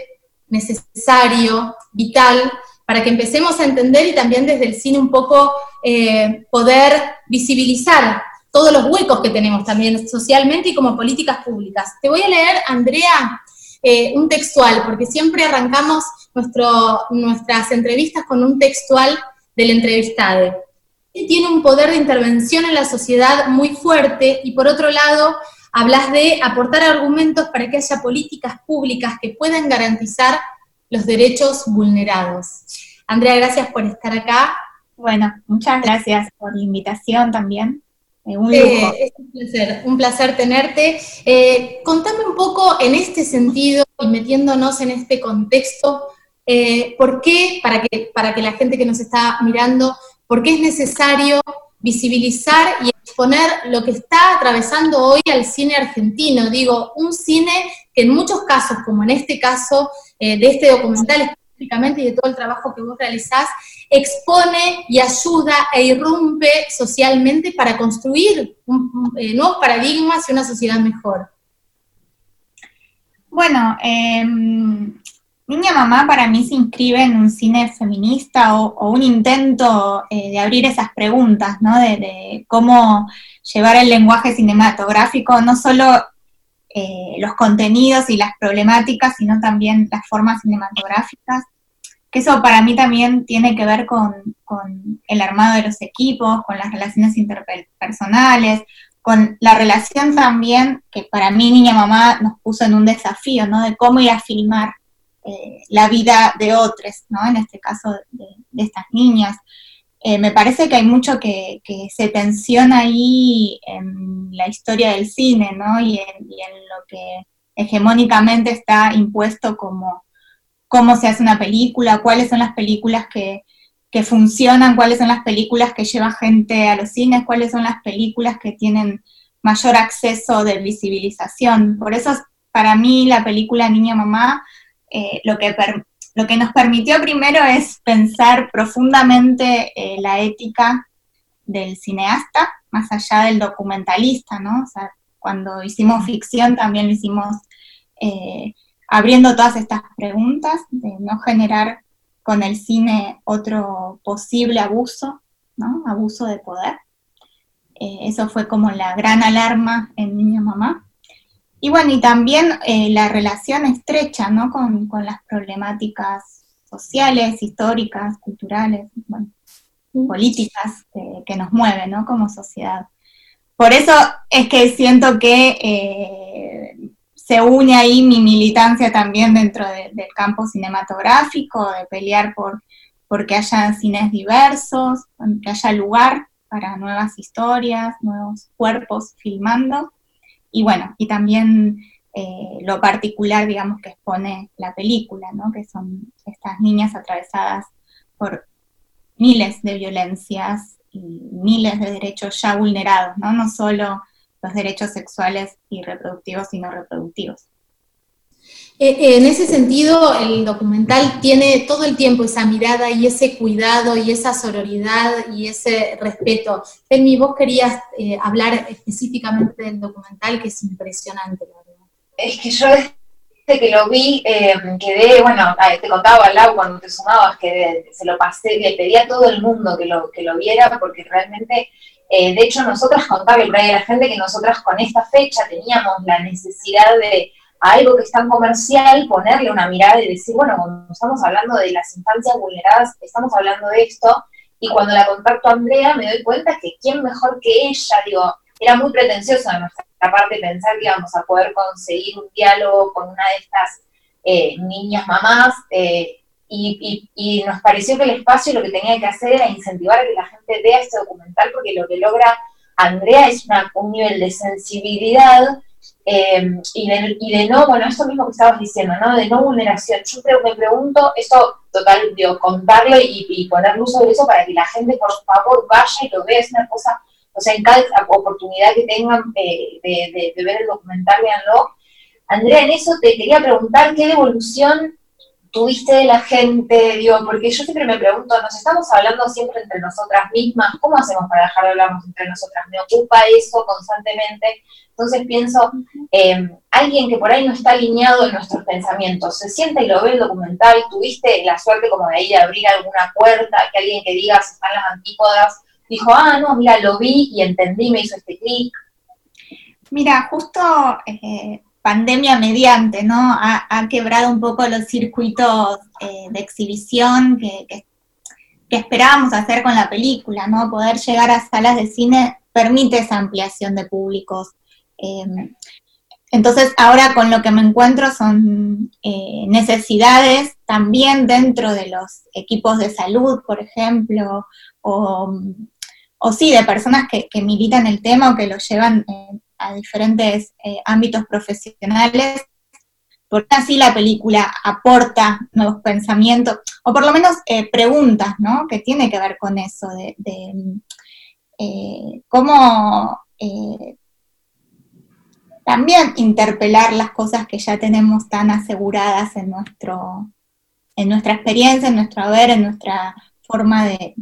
necesario, vital, para que empecemos a entender y también desde el cine un poco eh, poder visibilizar todos los huecos que tenemos también socialmente y como políticas públicas. Te voy a leer, Andrea, eh, un textual, porque siempre arrancamos nuestro, nuestras entrevistas con un textual del entrevistado tiene un poder de intervención en la sociedad muy fuerte y por otro lado hablas de aportar argumentos para que haya políticas públicas que puedan garantizar los derechos vulnerados. Andrea, gracias por estar acá. Bueno, muchas gracias por la invitación también. Eh, un lujo. es un placer, un placer tenerte. Eh, contame un poco en este sentido y metiéndonos en este contexto, eh, ¿por qué, para que, para que la gente que nos está mirando porque es necesario visibilizar y exponer lo que está atravesando hoy al cine argentino. Digo, un cine que en muchos casos, como en este caso eh, de este documental específicamente y de todo el trabajo que vos realizás, expone y ayuda e irrumpe socialmente para construir eh, nuevos paradigmas y una sociedad mejor. Bueno, eh, Niña Mamá para mí se inscribe en un cine feminista o, un intento eh, de abrir esas preguntas, ¿no? De, cómo llevar el lenguaje cinematográfico, no solo eh, los contenidos y las problemáticas, sino también las formas cinematográficas. Que eso para mí también tiene que ver con, el armado de los equipos, con las relaciones interpersonales, con la relación también que para mí niña mamá nos puso en un desafío, ¿no? De cómo ir a filmar eh, la vida de otros, ¿no? En este caso de, estas niñas. Eh, me parece que hay mucho que, se tensiona ahí en la historia del cine, ¿no? Y en, lo que hegemónicamente está impuesto como cómo se hace una película, cuáles son las películas que, que funcionan, cuáles son las películas que lleva gente a los cines, cuáles son las películas que tienen mayor acceso de visibilización. Por eso, para mí, la película Niña Mamá, eh, lo, que lo que nos permitió primero es pensar profundamente eh, la ética del cineasta, más allá del documentalista, ¿no? O sea, cuando hicimos ficción también lo hicimos eh, abriendo todas estas preguntas, de no generar con el cine otro posible abuso, ¿no? Abuso de poder. Eh, eso fue como la gran alarma en Niña Mamá. Y bueno, y también eh, la relación estrecha, ¿no? Con, las problemáticas sociales, históricas, culturales, políticas que nos mueven, ¿no? Como sociedad. Por eso es que siento que eh, se une ahí mi militancia también dentro del campo cinematográfico, de pelear por, que haya cines diversos, que haya lugar para nuevas historias, nuevos cuerpos filmando. Y bueno, y también eh, lo particular, digamos, que expone la película, ¿no? que son estas niñas atravesadas por miles de violencias y miles de derechos ya vulnerados, ¿no? No solo los derechos sexuales y reproductivos y no reproductivos. Eh, en ese sentido, el documental tiene todo el tiempo esa mirada y ese cuidado y esa sororidad y ese respeto. Telmi, vos querías eh, hablar específicamente del documental, que es impresionante, la verdad. Es que yo desde que lo vi, quedé, bueno, te contaba al lado cuando te sumabas, que se lo pasé, le pedí a todo el mundo que lo, que lo viera, porque realmente eh, de hecho, nosotras contaba por ahí a la gente que nosotras con esta fecha teníamos la necesidad de algo que es tan comercial, ponerle una mirada y decir, bueno, cuando estamos hablando de las infancias vulneradas, estamos hablando de esto, y cuando la contacto a Andrea me doy cuenta que quién mejor que ella, digo, era muy pretencioso de nuestra parte pensar que íbamos a poder conseguir un diálogo con una de estas eh, niñas mamás, eh, y, nos pareció que el espacio lo que tenía que hacer era incentivar a que la gente vea este documental, porque lo que logra Andrea es un nivel de sensibilidad eh, y, de, y, de, no, bueno, esto mismo que estabas diciendo, ¿no? De no vulneración. Yo creo, me pregunto, esto total, digo, contarlo y, y poner luz sobre eso para que la gente, por favor, vaya y lo vea, es una cosa, o sea, en cada oportunidad que tengan eh, de, de ver el documental, véanlo. Andrea, en eso te quería preguntar qué devolución tuviste de la gente, digo, porque yo siempre me pregunto, nos estamos hablando siempre entre nosotras mismas, ¿cómo hacemos para dejar de hablarnos entre nosotras? Me ocupa eso constantemente, entonces pienso, eh, alguien que por ahí no está alineado en nuestros pensamientos, se sienta y lo ve el documental, tuviste la suerte como de ahí de abrir alguna puerta, que alguien que diga si están las antípodas, dijo, ah, no, mira, lo vi y entendí, me hizo este clic. Mira, justo eh, pandemia mediante, ¿no? Ha, quebrado un poco los circuitos eh, de exhibición que, esperábamos hacer con la película, ¿no? Poder llegar a salas de cine permite esa ampliación de públicos. Em, entonces, ahora con lo que me encuentro son eh, necesidades también dentro de los equipos de salud, por ejemplo, o, sí, de personas que, que, militan el tema o que lo llevan eh, a diferentes eh, ámbitos profesionales, porque así la película aporta nuevos pensamientos, o por lo menos eh, preguntas, ¿no? Que tiene que ver con eso, de, eh, cómo también interpelar las cosas que ya tenemos tan aseguradas en, nuestro, en nuestra experiencia, en nuestro haber, en nuestra forma de,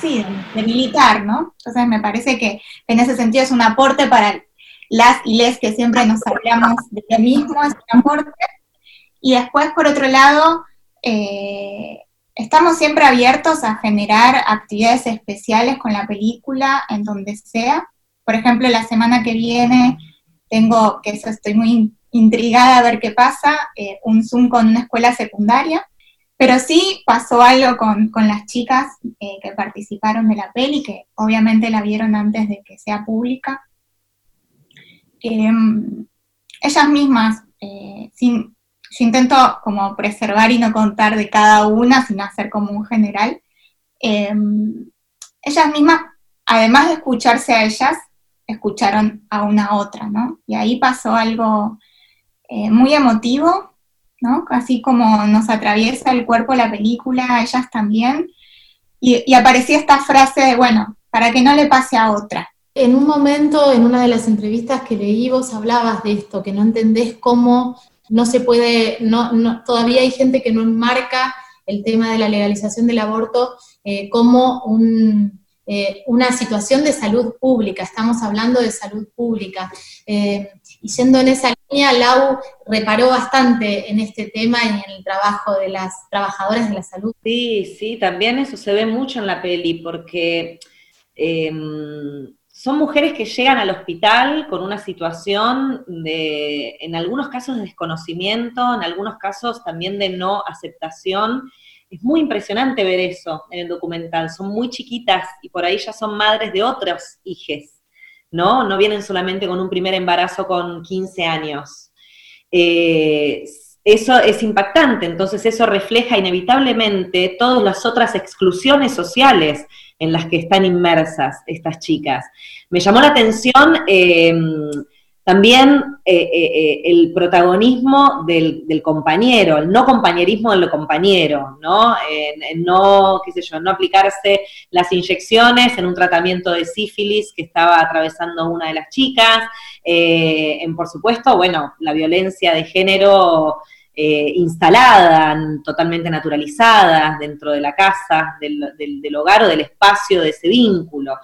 sí, de, militar, ¿no? Entonces me parece que en ese sentido es un aporte para las y les que siempre nos hablamos de lo mismo, es un aporte. Y después, por otro lado, eh, estamos siempre abiertos a generar actividades especiales con la película en donde sea. Por ejemplo, la semana que viene tengo, que eso estoy muy intrigada a ver qué pasa, eh, un Zoom con una escuela secundaria, pero sí pasó algo con, las chicas eh, que participaron de la peli, que obviamente la vieron antes de que sea pública. Em, ellas mismas, sin, yo intento como preservar y no contar de cada una, sino hacer como un general. Em, ellas mismas, además de escucharse a ellas, escucharon a una otra, ¿no? Y ahí pasó algo eh, muy emotivo, ¿no? Así como nos atraviesa el cuerpo la película, ellas también. Y, aparecía esta frase de, bueno, para que no le pase a otra. En un momento, en una de las entrevistas que leí, vos hablabas de esto, que no entendés cómo no se puede, no, todavía hay gente que no enmarca el tema de la legalización del aborto eh, como eh, una situación de salud pública, estamos hablando de salud pública. Eh, y yendo en esa Lau reparó bastante en este tema y en el trabajo de las trabajadoras de la salud. Sí, sí, también eso se ve mucho en la peli, porque son mujeres que llegan al hospital con una situación de, en algunos casos, de desconocimiento, en algunos casos también de no aceptación. Es muy impresionante ver eso en el documental. Son muy chiquitas y por ahí ya son madres de otros hijes, ¿no? No vienen solamente con un primer embarazo con 15 años. Eh, eso es impactante, entonces eso refleja inevitablemente todas las otras exclusiones sociales en las que están inmersas estas chicas. Me llamó la atención eh, también eh, eh, el protagonismo del, compañero, el no compañerismo de lo compañero, ¿no? no, qué sé yo, no aplicarse las inyecciones en un tratamiento de sífilis que estaba atravesando una de las chicas, en por supuesto, bueno, la violencia de género eh, instalada, totalmente naturalizada dentro de la casa, del, hogar o del espacio de ese vínculo.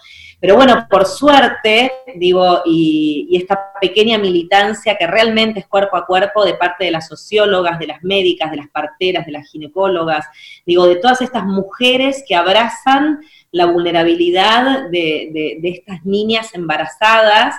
Pero bueno, por suerte, digo, y, esta pequeña militancia que realmente es cuerpo a cuerpo de parte de las sociólogas, de las médicas, de las parteras, de las ginecólogas, digo, de todas estas mujeres que abrazan la vulnerabilidad de, estas niñas embarazadas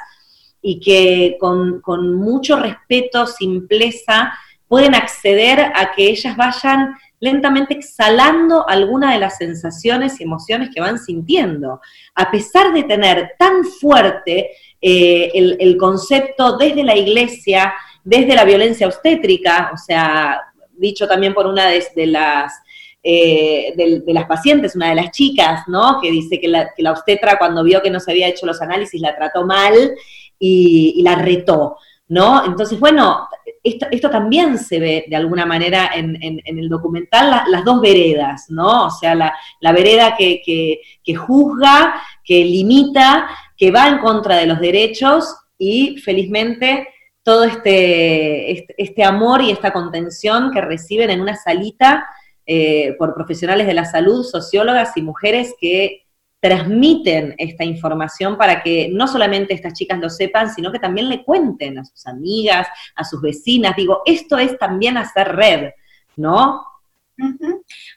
y que con, con mucho respeto, simpleza, pueden acceder a que ellas vayan lentamente exhalando alguna de las sensaciones y emociones que van sintiendo, a pesar de tener tan fuerte eh, el, concepto desde la iglesia, desde la violencia obstétrica, o sea, dicho también por una de, las eh, de, las pacientes, una de las chicas, ¿no? Que dice que la, obstetra cuando vio que no se había hecho los análisis la trató mal y la retó. ¿No? Entonces, bueno, esto, también se ve de alguna manera en, el documental, las dos veredas, ¿no? O sea, la, vereda que, juzga, que limita, que va en contra de los derechos y felizmente todo este, este, este amor y esta contención que reciben en una salita eh, por profesionales de la salud, sociólogas y mujeres que transmiten esta información para que no solamente estas chicas lo sepan, sino que también le cuenten a sus amigas, a sus vecinas. Digo, esto es también hacer red, ¿no?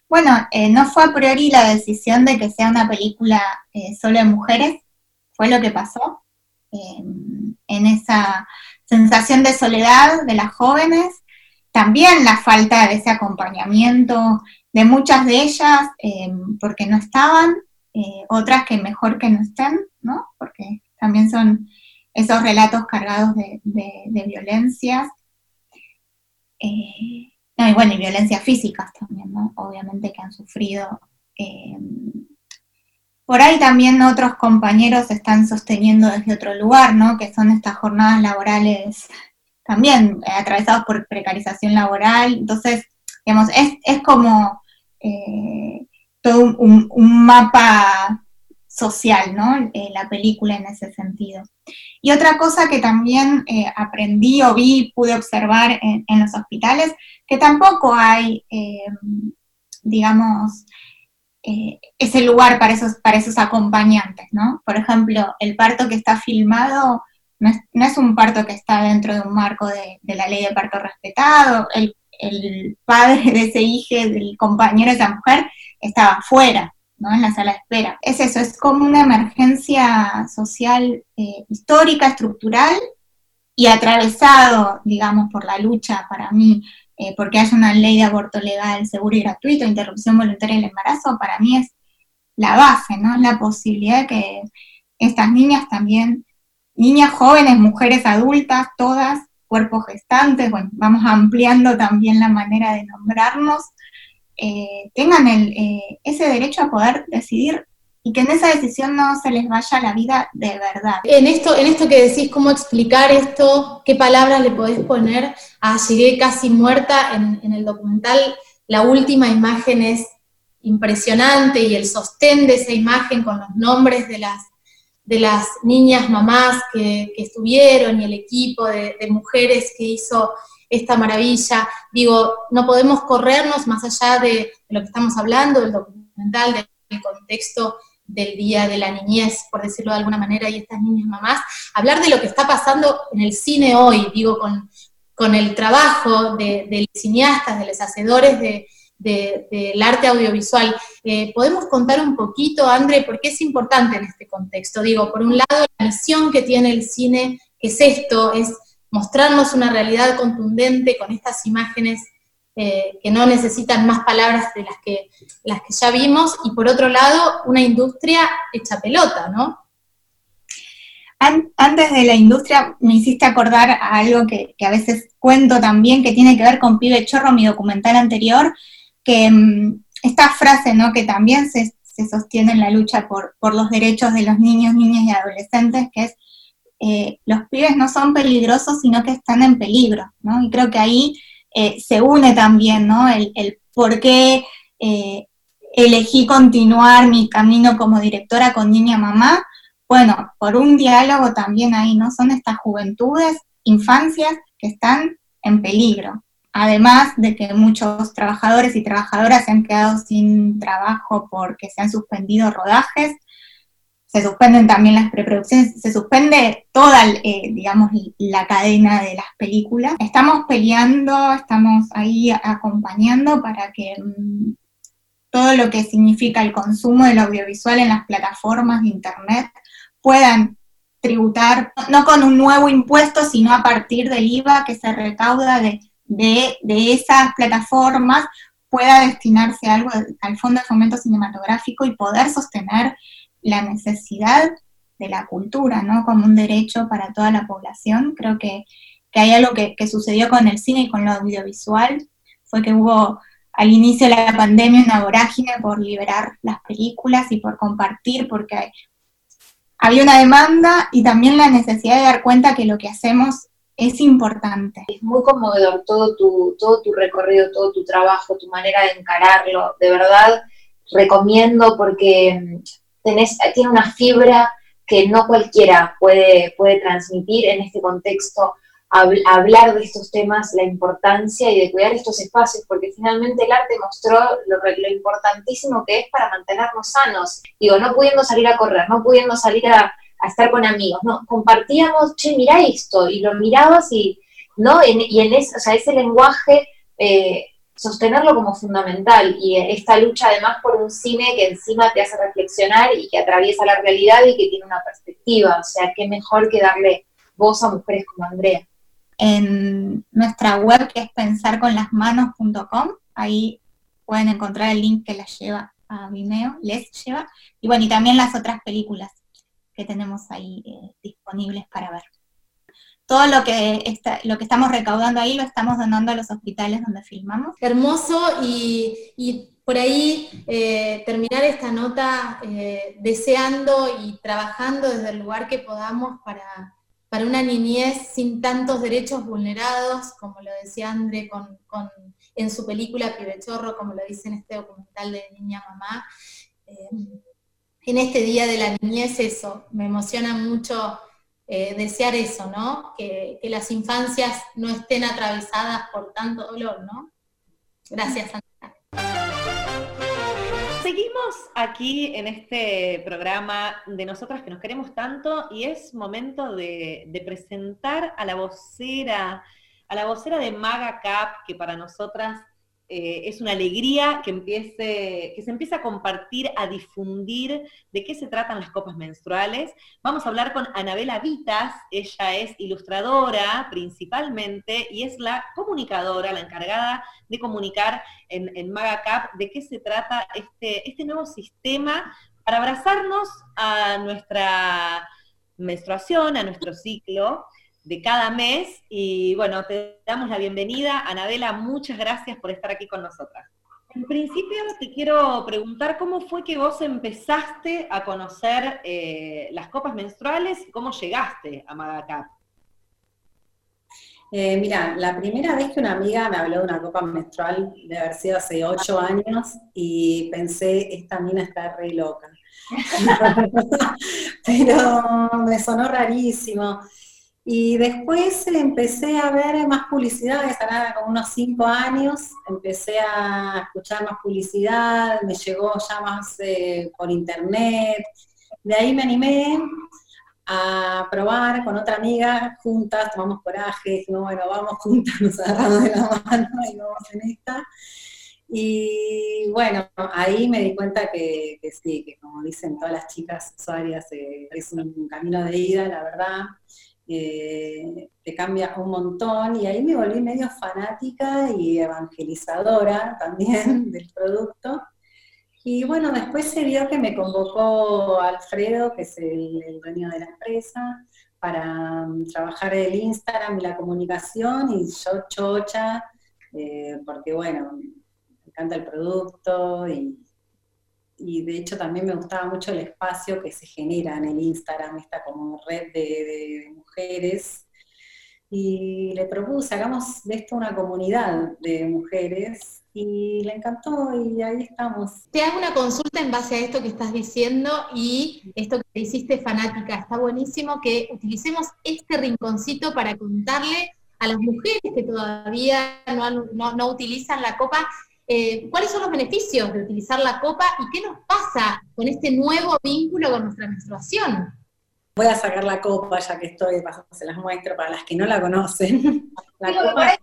Bueno, eh, no fue a priori la decisión de que sea una película eh, solo de mujeres, fue lo que pasó en esa sensación de soledad de las jóvenes, también la falta de ese acompañamiento de muchas de ellas, eh, porque no estaban, eh, otras que mejor que no estén, ¿no? Porque también son esos relatos cargados de, violencias. Eh, y bueno, y violencias físicas también, ¿no? Obviamente que han sufrido. Eh, por ahí también otros compañeros están sosteniendo desde otro lugar, ¿no? Que son estas jornadas laborales también atravesadas por precarización laboral. Entonces, digamos, es, es como todo un, mapa social, ¿no? Eh, la película en ese sentido. Y otra cosa que también eh, aprendí o vi, pude observar en, los hospitales, que tampoco hay, eh, digamos, ese lugar para esos, para esos acompañantes, ¿no? Por ejemplo, el parto que está filmado no es, un parto que está dentro de un marco de, la ley de parto respetado, el, el padre de ese hijo, del compañero de esa mujer, estaba fuera, ¿no? En la sala de espera. Es eso, es como una emergencia social eh, histórica, estructural, y atravesado, digamos, por la lucha para mí, eh, porque hay una ley de aborto legal, seguro y gratuito, interrupción voluntaria del embarazo, para mí es la base, ¿no? La posibilidad de que estas niñas también, niñas jóvenes, mujeres adultas, todas, cuerpos gestantes, bueno, vamos ampliando también la manera de nombrarnos, eh, tengan eh, ese derecho a poder decidir y que en esa decisión no se les vaya la vida de verdad. En esto, en esto que decís, ¿cómo explicar esto? ¿Qué palabras le podés poner a Llegué casi muerta en, en el documental? La última imagen es impresionante y el sostén de esa imagen con los nombres de las, de las niñas mamás que, estuvieron y el equipo de, mujeres que hizo esta maravilla. Digo, no podemos corrernos más allá de, lo que estamos hablando, del documental, del contexto del Día de la Niñez, por decirlo de alguna manera, y estas niñas mamás, hablar de lo que está pasando en el cine hoy, digo, con, con el trabajo de, de los cineastas, de los hacedores de, del arte audiovisual. Eh, ¿Podemos contar un poquito, André, por qué es importante en este contexto? Digo, por un lado, la misión que tiene el cine, que es esto, es mostrarnos una realidad contundente con estas imágenes eh, que no necesitan más palabras de las que, las que ya vimos, y por otro lado, una industria hecha pelota, ¿no? Antes de la industria me hiciste acordar a algo que, que, a veces cuento también, que tiene que ver con Pibe Chorro, mi documental anterior, que mm, esta frase, ¿no? Que también se, sostiene en la lucha por, los derechos de los niños, niñas y adolescentes, que es eh, los pibes no son peligrosos, sino que están en peligro, ¿no? Y creo que ahí eh, se une también, ¿no? El, por qué eh, elegí continuar mi camino como directora con Niña Mamá, bueno, por un diálogo también ahí, ¿no? Son estas juventudes, infancias que están en peligro además de que muchos trabajadores y trabajadoras se han quedado sin trabajo porque se han suspendido rodajes, se suspenden también las preproducciones, se suspende toda, eh, digamos, la cadena de las películas. Estamos peleando, estamos ahí acompañando para que mm, todo lo que significa el consumo del audiovisual en las plataformas de Internet puedan tributar, no con un nuevo impuesto, sino a partir del IVA que se recauda de de, esas plataformas pueda destinarse algo al Fondo de Fomento Cinematográfico y poder sostener la necesidad de la cultura, ¿no? Como un derecho para toda la población. Creo que, hay algo que, sucedió con el cine y con lo audiovisual, fue que hubo al inicio de la pandemia una vorágine por liberar las películas y por compartir, porque había una demanda y también la necesidad de dar cuenta que lo que hacemos es importante. Es muy conmovedor todo tu, todo tu recorrido, todo tu trabajo, tu manera de encararlo. De verdad, recomiendo porque tenés, tiene una fibra que no cualquiera puede, puede transmitir en este contexto, hablar de estos temas, la importancia y de cuidar estos espacios, porque finalmente el arte mostró lo, importantísimo que es para mantenernos sanos. Digo, no pudiendo salir a correr, no pudiendo salir a, estar con amigos, ¿no? Compartíamos, che, mira esto, y lo mirabas y, ¿no? y en ese, o sea, ese lenguaje, eh, sostenerlo como fundamental, y esta lucha además por un cine que encima te hace reflexionar y que atraviesa la realidad y que tiene una perspectiva, o sea, qué mejor que darle voz a mujeres como Andrea. En nuestra web que es pensarconlasmanos.com, ahí pueden encontrar el link que las lleva a Vimeo, les lleva, y bueno, y también las otras películas que tenemos ahí eh, disponibles para ver. Todo lo que, está, lo que estamos recaudando ahí lo estamos donando a los hospitales donde filmamos. Hermoso y, por ahí eh, terminar esta nota eh, deseando y trabajando desde el lugar que podamos para, para una niñez sin tantos derechos vulnerados, como lo decía André con, en su película Pibechorro, como lo dice en este documental de Niña Mamá en este Día de la Niñez eso, me emociona mucho eh, desear eso, ¿no? Que, las infancias no estén atravesadas por tanto dolor, ¿no? Gracias, Sandra. Seguimos aquí en este programa de nosotras que nos queremos tanto y es momento de, de presentar a la vocera, a la vocera de Maga Cap, que para nosotras eh, es una alegría que, se empiece a compartir, a difundir de qué se tratan las copas menstruales. Vamos a hablar con Anabela Vitas, ella es ilustradora principalmente y es la comunicadora, la encargada de comunicar en, en MagaCap de qué se trata este, este nuevo sistema para abrazarnos a nuestra menstruación, a nuestro ciclo de cada mes. Y bueno, te damos la bienvenida. Anabela, muchas gracias por estar aquí con nosotras. En principio te quiero preguntar cómo fue que vos empezaste a conocer eh, las copas menstruales y cómo llegaste a Magacap. Eh, mira, la primera vez que una amiga me habló de una copa menstrual de haber sido hace ocho años y pensé, esta mina está re loca. Pero me sonó rarísimo. Y después empecé a ver más publicidad, estará como unos cinco años, empecé a escuchar más publicidad, me llegó ya más eh, por internet. De ahí me animé a probar con otra amiga, juntas, tomamos coraje, dijimos, bueno, vamos juntas, nos agarramos de la mano y vamos en esta. Y bueno, ahí me di cuenta que, sí, que como dicen todas las chicas usuarias, eh, es un camino de ida, la verdad eh, te cambia un montón y ahí me volví medio fanática y evangelizadora también del producto. Y bueno, después se vio que me convocó Alfredo, que es el, dueño de la empresa, para um, trabajar el Instagram y la comunicación y yo chocha, eh, porque bueno, me encanta el producto y, y de hecho también me gustaba mucho el espacio que se genera en el Instagram, esta como red de, mujeres. Y le propuse, hagamos de esto una comunidad de mujeres y le encantó y ahí estamos. Te hago una consulta en base a esto que estás diciendo y esto que hiciste fanática. Está buenísimo que utilicemos este rinconcito para contarle a las mujeres que todavía no, no utilizan la copa eh, cuáles son los beneficios de utilizar la copa y qué nos pasa con este nuevo vínculo con nuestra menstruación. Voy a sacar la copa ya que estoy, se las muestro para las que no la conocen. La copa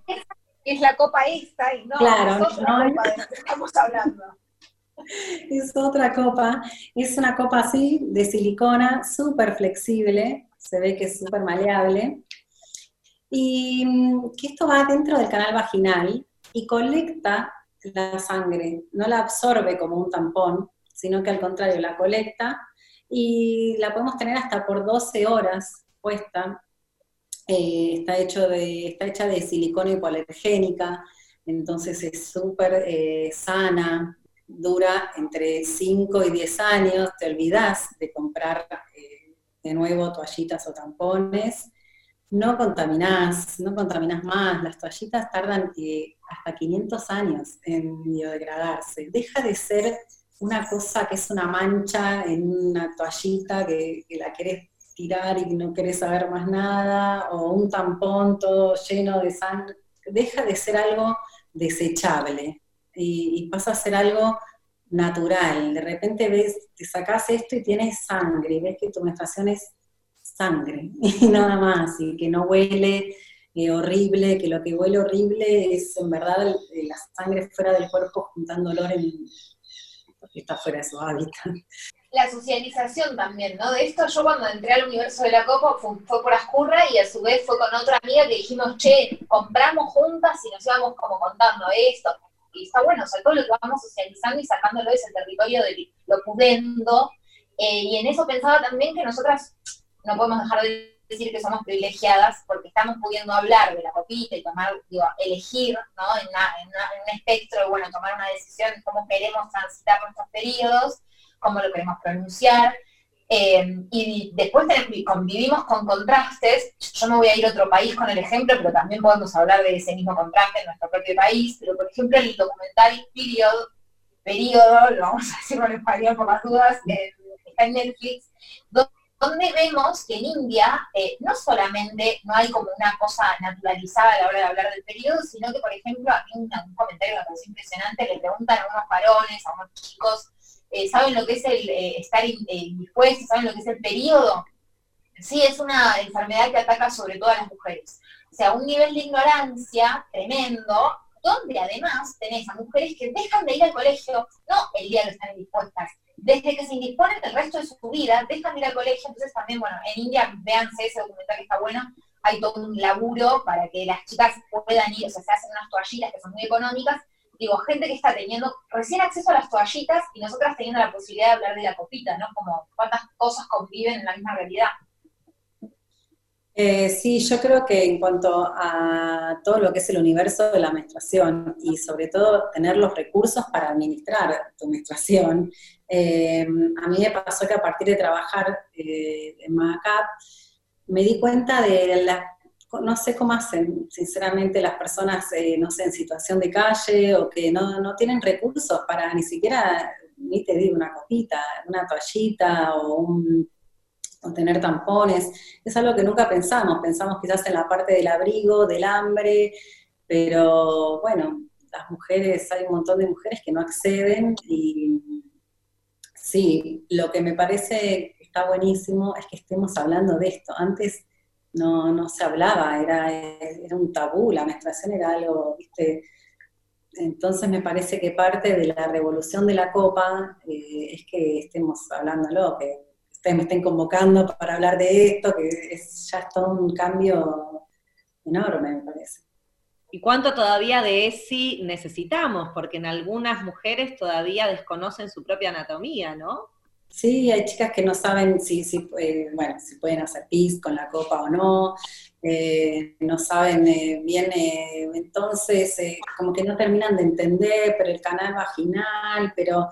es, la copa esta y no, claro, es otra copa de la que estamos hablando. Es otra copa, es una copa así de silicona, súper flexible, se ve que es súper maleable, y mm, que esto va dentro del canal vaginal y colecta la sangre, no la absorbe como un tampón, sino que al contrario la colecta y la podemos tener hasta por 12 horas puesta. Eh, está, hecho de, está hecha de silicona hipoalergénica, entonces es súper eh, sana, dura entre 5 y 10 años, te olvidas de comprar eh, de nuevo toallitas o tampones no contaminás, no contaminás más, las toallitas tardan eh, hasta 500 años en biodegradarse. Deja de ser una cosa que es una mancha en una toallita que, la querés tirar y no querés saber más nada, o un tampón todo lleno de sangre. Deja de ser algo desechable y, pasa a ser algo natural. De repente ves, te sacás esto y tienes sangre, y ves que tu menstruación es sangre y nada más, y que no huele eh, horrible, que lo que huele horrible es en verdad la sangre fuera del cuerpo juntando olor en, porque está fuera de su hábitat. La socialización también, ¿no? De esto yo cuando entré al universo de la copa fue, por Ascurra y a su vez fue con otra amiga que dijimos, che, compramos juntas y nos íbamos como contando esto. Y está bueno, o sea, todo lo que vamos socializando y sacándolo de ese territorio de lo pudendo. Eh, y en eso pensaba también que nosotras no podemos dejar de decir que somos privilegiadas porque estamos pudiendo hablar de la copita y tomar, digo, elegir, ¿no? En, un espectro, bueno, tomar una decisión de cómo queremos transitar nuestros periodos, cómo lo queremos pronunciar. Eh, y después convivimos con contrastes. Yo no voy a ir a otro país con el ejemplo, pero también podemos hablar de ese mismo contraste en nuestro propio país. Pero, por ejemplo, el documental Period, periodo, lo vamos a decirlo en español por las dudas, está en Netflix, donde vemos que en India eh, no solamente no hay como una cosa naturalizada a la hora de hablar del periodo, sino que, por ejemplo, a mí un, comentario que me parece impresionante, le preguntan a unos varones, a unos chicos, eh, ¿saben lo que es el eh, estar indispuesto? ¿Saben lo que es el periodo? Sí, es una enfermedad que ataca sobre todo a las mujeres. O sea, un nivel de ignorancia tremendo, donde además tenés a mujeres que dejan de ir al colegio, no el día que están indispuestas, desde que se indisponen el resto de su vida, dejan de ir al colegio, entonces también, bueno, en India, véanse ese documental que está bueno, hay todo un laburo para que las chicas puedan ir, o sea, se hacen unas toallitas que son muy económicas, digo, gente que está teniendo recién acceso a las toallitas y nosotras teniendo la posibilidad de hablar de la copita, ¿no? Como cuántas cosas conviven en la misma realidad. Eh, sí, yo creo que en cuanto a todo lo que es el universo de la menstruación y sobre todo tener los recursos para administrar tu menstruación, eh, a mí me pasó que a partir de trabajar eh, en Macap, me di cuenta de la, no sé cómo hacen, sinceramente, las personas, no sé, en situación de calle o que no, no tienen recursos para ni siquiera, ni te digo, una copita, una toallita o un o tener tampones, es algo que nunca pensamos, pensamos quizás en la parte del abrigo, del hambre, pero bueno, las mujeres, hay un montón de mujeres que no acceden y sí, lo que me parece que está buenísimo es que estemos hablando de esto. Antes no, no se hablaba, era, era un tabú, la menstruación era algo, viste, entonces me parece que parte de la revolución de la copa eh, es que estemos hablándolo, que me estén convocando para hablar de esto, que es, ya es todo un cambio enorme, me parece. ¿Y cuánto todavía de ESI necesitamos? Porque en algunas mujeres todavía desconocen su propia anatomía, ¿no? Sí, hay chicas que no saben si, si, eh, bueno, si pueden hacer pis con la copa o no, eh, no saben eh, bien, entonces como que no terminan de entender, pero el canal vaginal, pero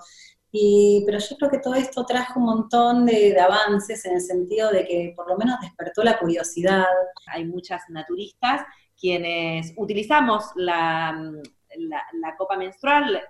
pero yo creo que todo esto trajo un montón de, avances en el sentido de que por lo menos despertó la curiosidad. Hay muchas naturistas quienes utilizamos la, copa menstrual,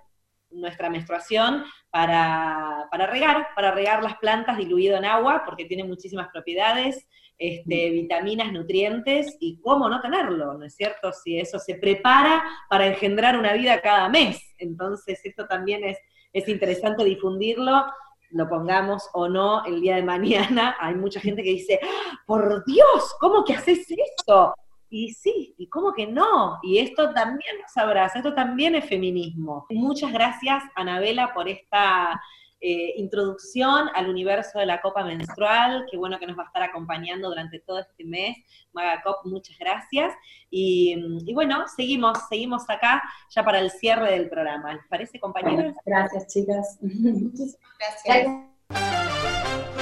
nuestra menstruación, para, regar, para regar las plantas diluido en agua, porque tiene muchísimas propiedades, este, vitaminas, nutrientes, y cómo no tenerlo, ¿no es cierto? Si eso se prepara para engendrar una vida cada mes. Entonces, esto también es es interesante difundirlo, lo pongamos o no el día de mañana. Hay mucha gente que dice, por Dios, ¿cómo que haces eso? Y sí, ¿y cómo que no? Y esto también nos abraza, esto también es feminismo. Muchas gracias, Anabela, por esta eh, introducción al universo de la copa menstrual. Qué bueno que nos va a estar acompañando durante todo este mes. Maga Cop, muchas gracias. Y, bueno, seguimos, seguimos acá ya para el cierre del programa. ¿Les parece, compañeros? Gracias, chicas. Muchísimas gracias.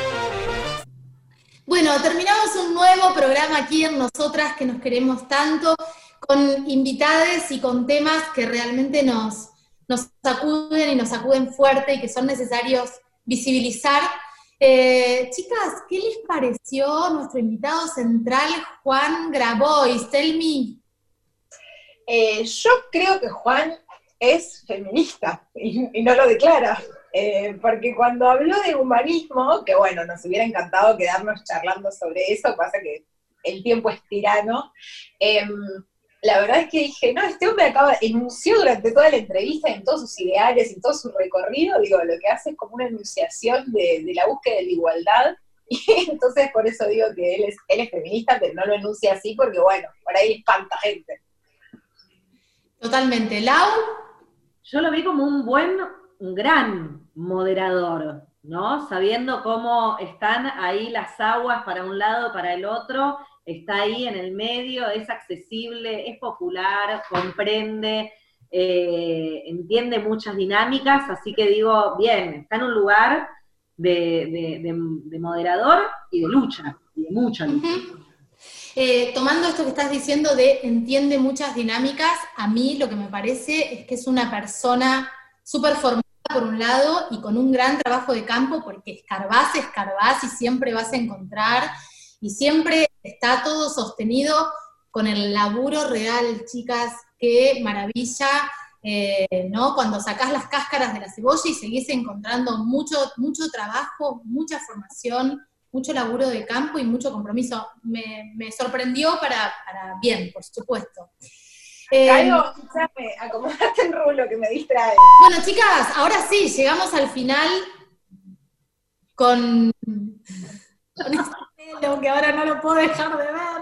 Bueno, terminamos un nuevo programa aquí en Nosotras que nos queremos tanto, con invitades y con temas que realmente nos, nos sacuden y nos sacuden fuerte y que son necesarios visibilizar. Eh, chicas, ¿qué les pareció nuestro invitado central, Juan Grabois? Tell me. Eh, yo creo que Juan es feminista y, no lo declara. Eh, porque cuando habló de humanismo, que bueno, nos hubiera encantado quedarnos charlando sobre eso, pasa que el tiempo es tirano, em, la verdad es que dije, no, este hombre acaba, enunció durante toda la entrevista en todos sus ideales, en todo su recorrido, digo, lo que hace es como una enunciación de, la búsqueda de la igualdad, y entonces por eso digo que él es, él es feminista, pero no lo enuncia así porque, bueno, por ahí espanta gente. Totalmente. Lau. Yo lo vi como un buen, un gran moderador, ¿no? Sabiendo cómo están ahí las aguas para un lado, para el otro, está ahí en el medio, es accesible, es popular, comprende, eh, entiende muchas dinámicas, así que digo, bien, está en un lugar de, moderador y de lucha, y de mucha lucha. Eh, tomando esto que estás diciendo de entiende muchas dinámicas, a mí lo que me parece es que es una persona súper formada por un lado y con un gran trabajo de campo, porque escarbás, escarbás y siempre vas a encontrar y siempre está todo sostenido con el laburo real, chicas, qué maravilla, eh, ¿no? Cuando sacás las cáscaras de la cebolla y seguís encontrando mucho, mucho trabajo, mucha formación, mucho laburo de campo y mucho compromiso. Me, sorprendió para, bien, por supuesto. Eh, acomodate el rulo que me distrae. Bueno, chicas, ahora sí, llegamos al final con, lo que ahora no lo puedo dejar de ver.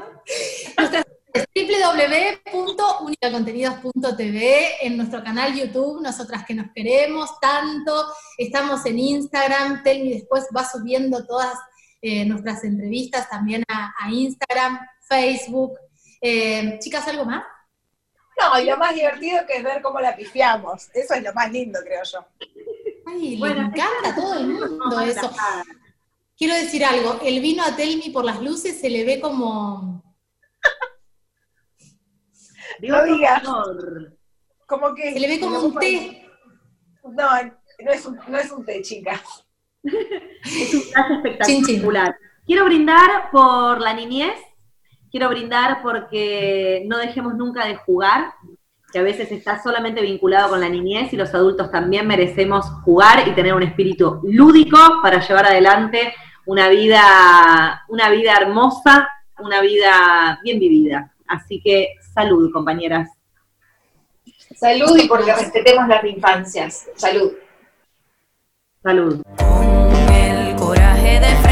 www.unicacontenidos.tv, en nuestro canal YouTube, nosotras que nos queremos tanto, estamos en Instagram, Telmi después va subiendo todas eh, nuestras entrevistas también a, Instagram, Facebook. Eh, chicas, ¿algo más? No, y lo más divertido que es ver cómo la pifiamos. Eso es lo más lindo, creo yo. Ay, le encanta a todo el mundo eso. Quiero decir algo, el vino a Telmi por las luces se le ve como... no digas. Como que... Se le ve como un té. No, no es un, no es un té, chicas. es un caso espectacular. Quiero brindar por la niñez, quiero brindar porque no dejemos nunca de jugar, que a veces está solamente vinculado con la niñez y los adultos también merecemos jugar y tener un espíritu lúdico para llevar adelante una vida, una vida hermosa, una vida bien vivida. Así que salud, compañeras. Salud y porque respetemos las infancias. Salud. Salud. Con el coraje de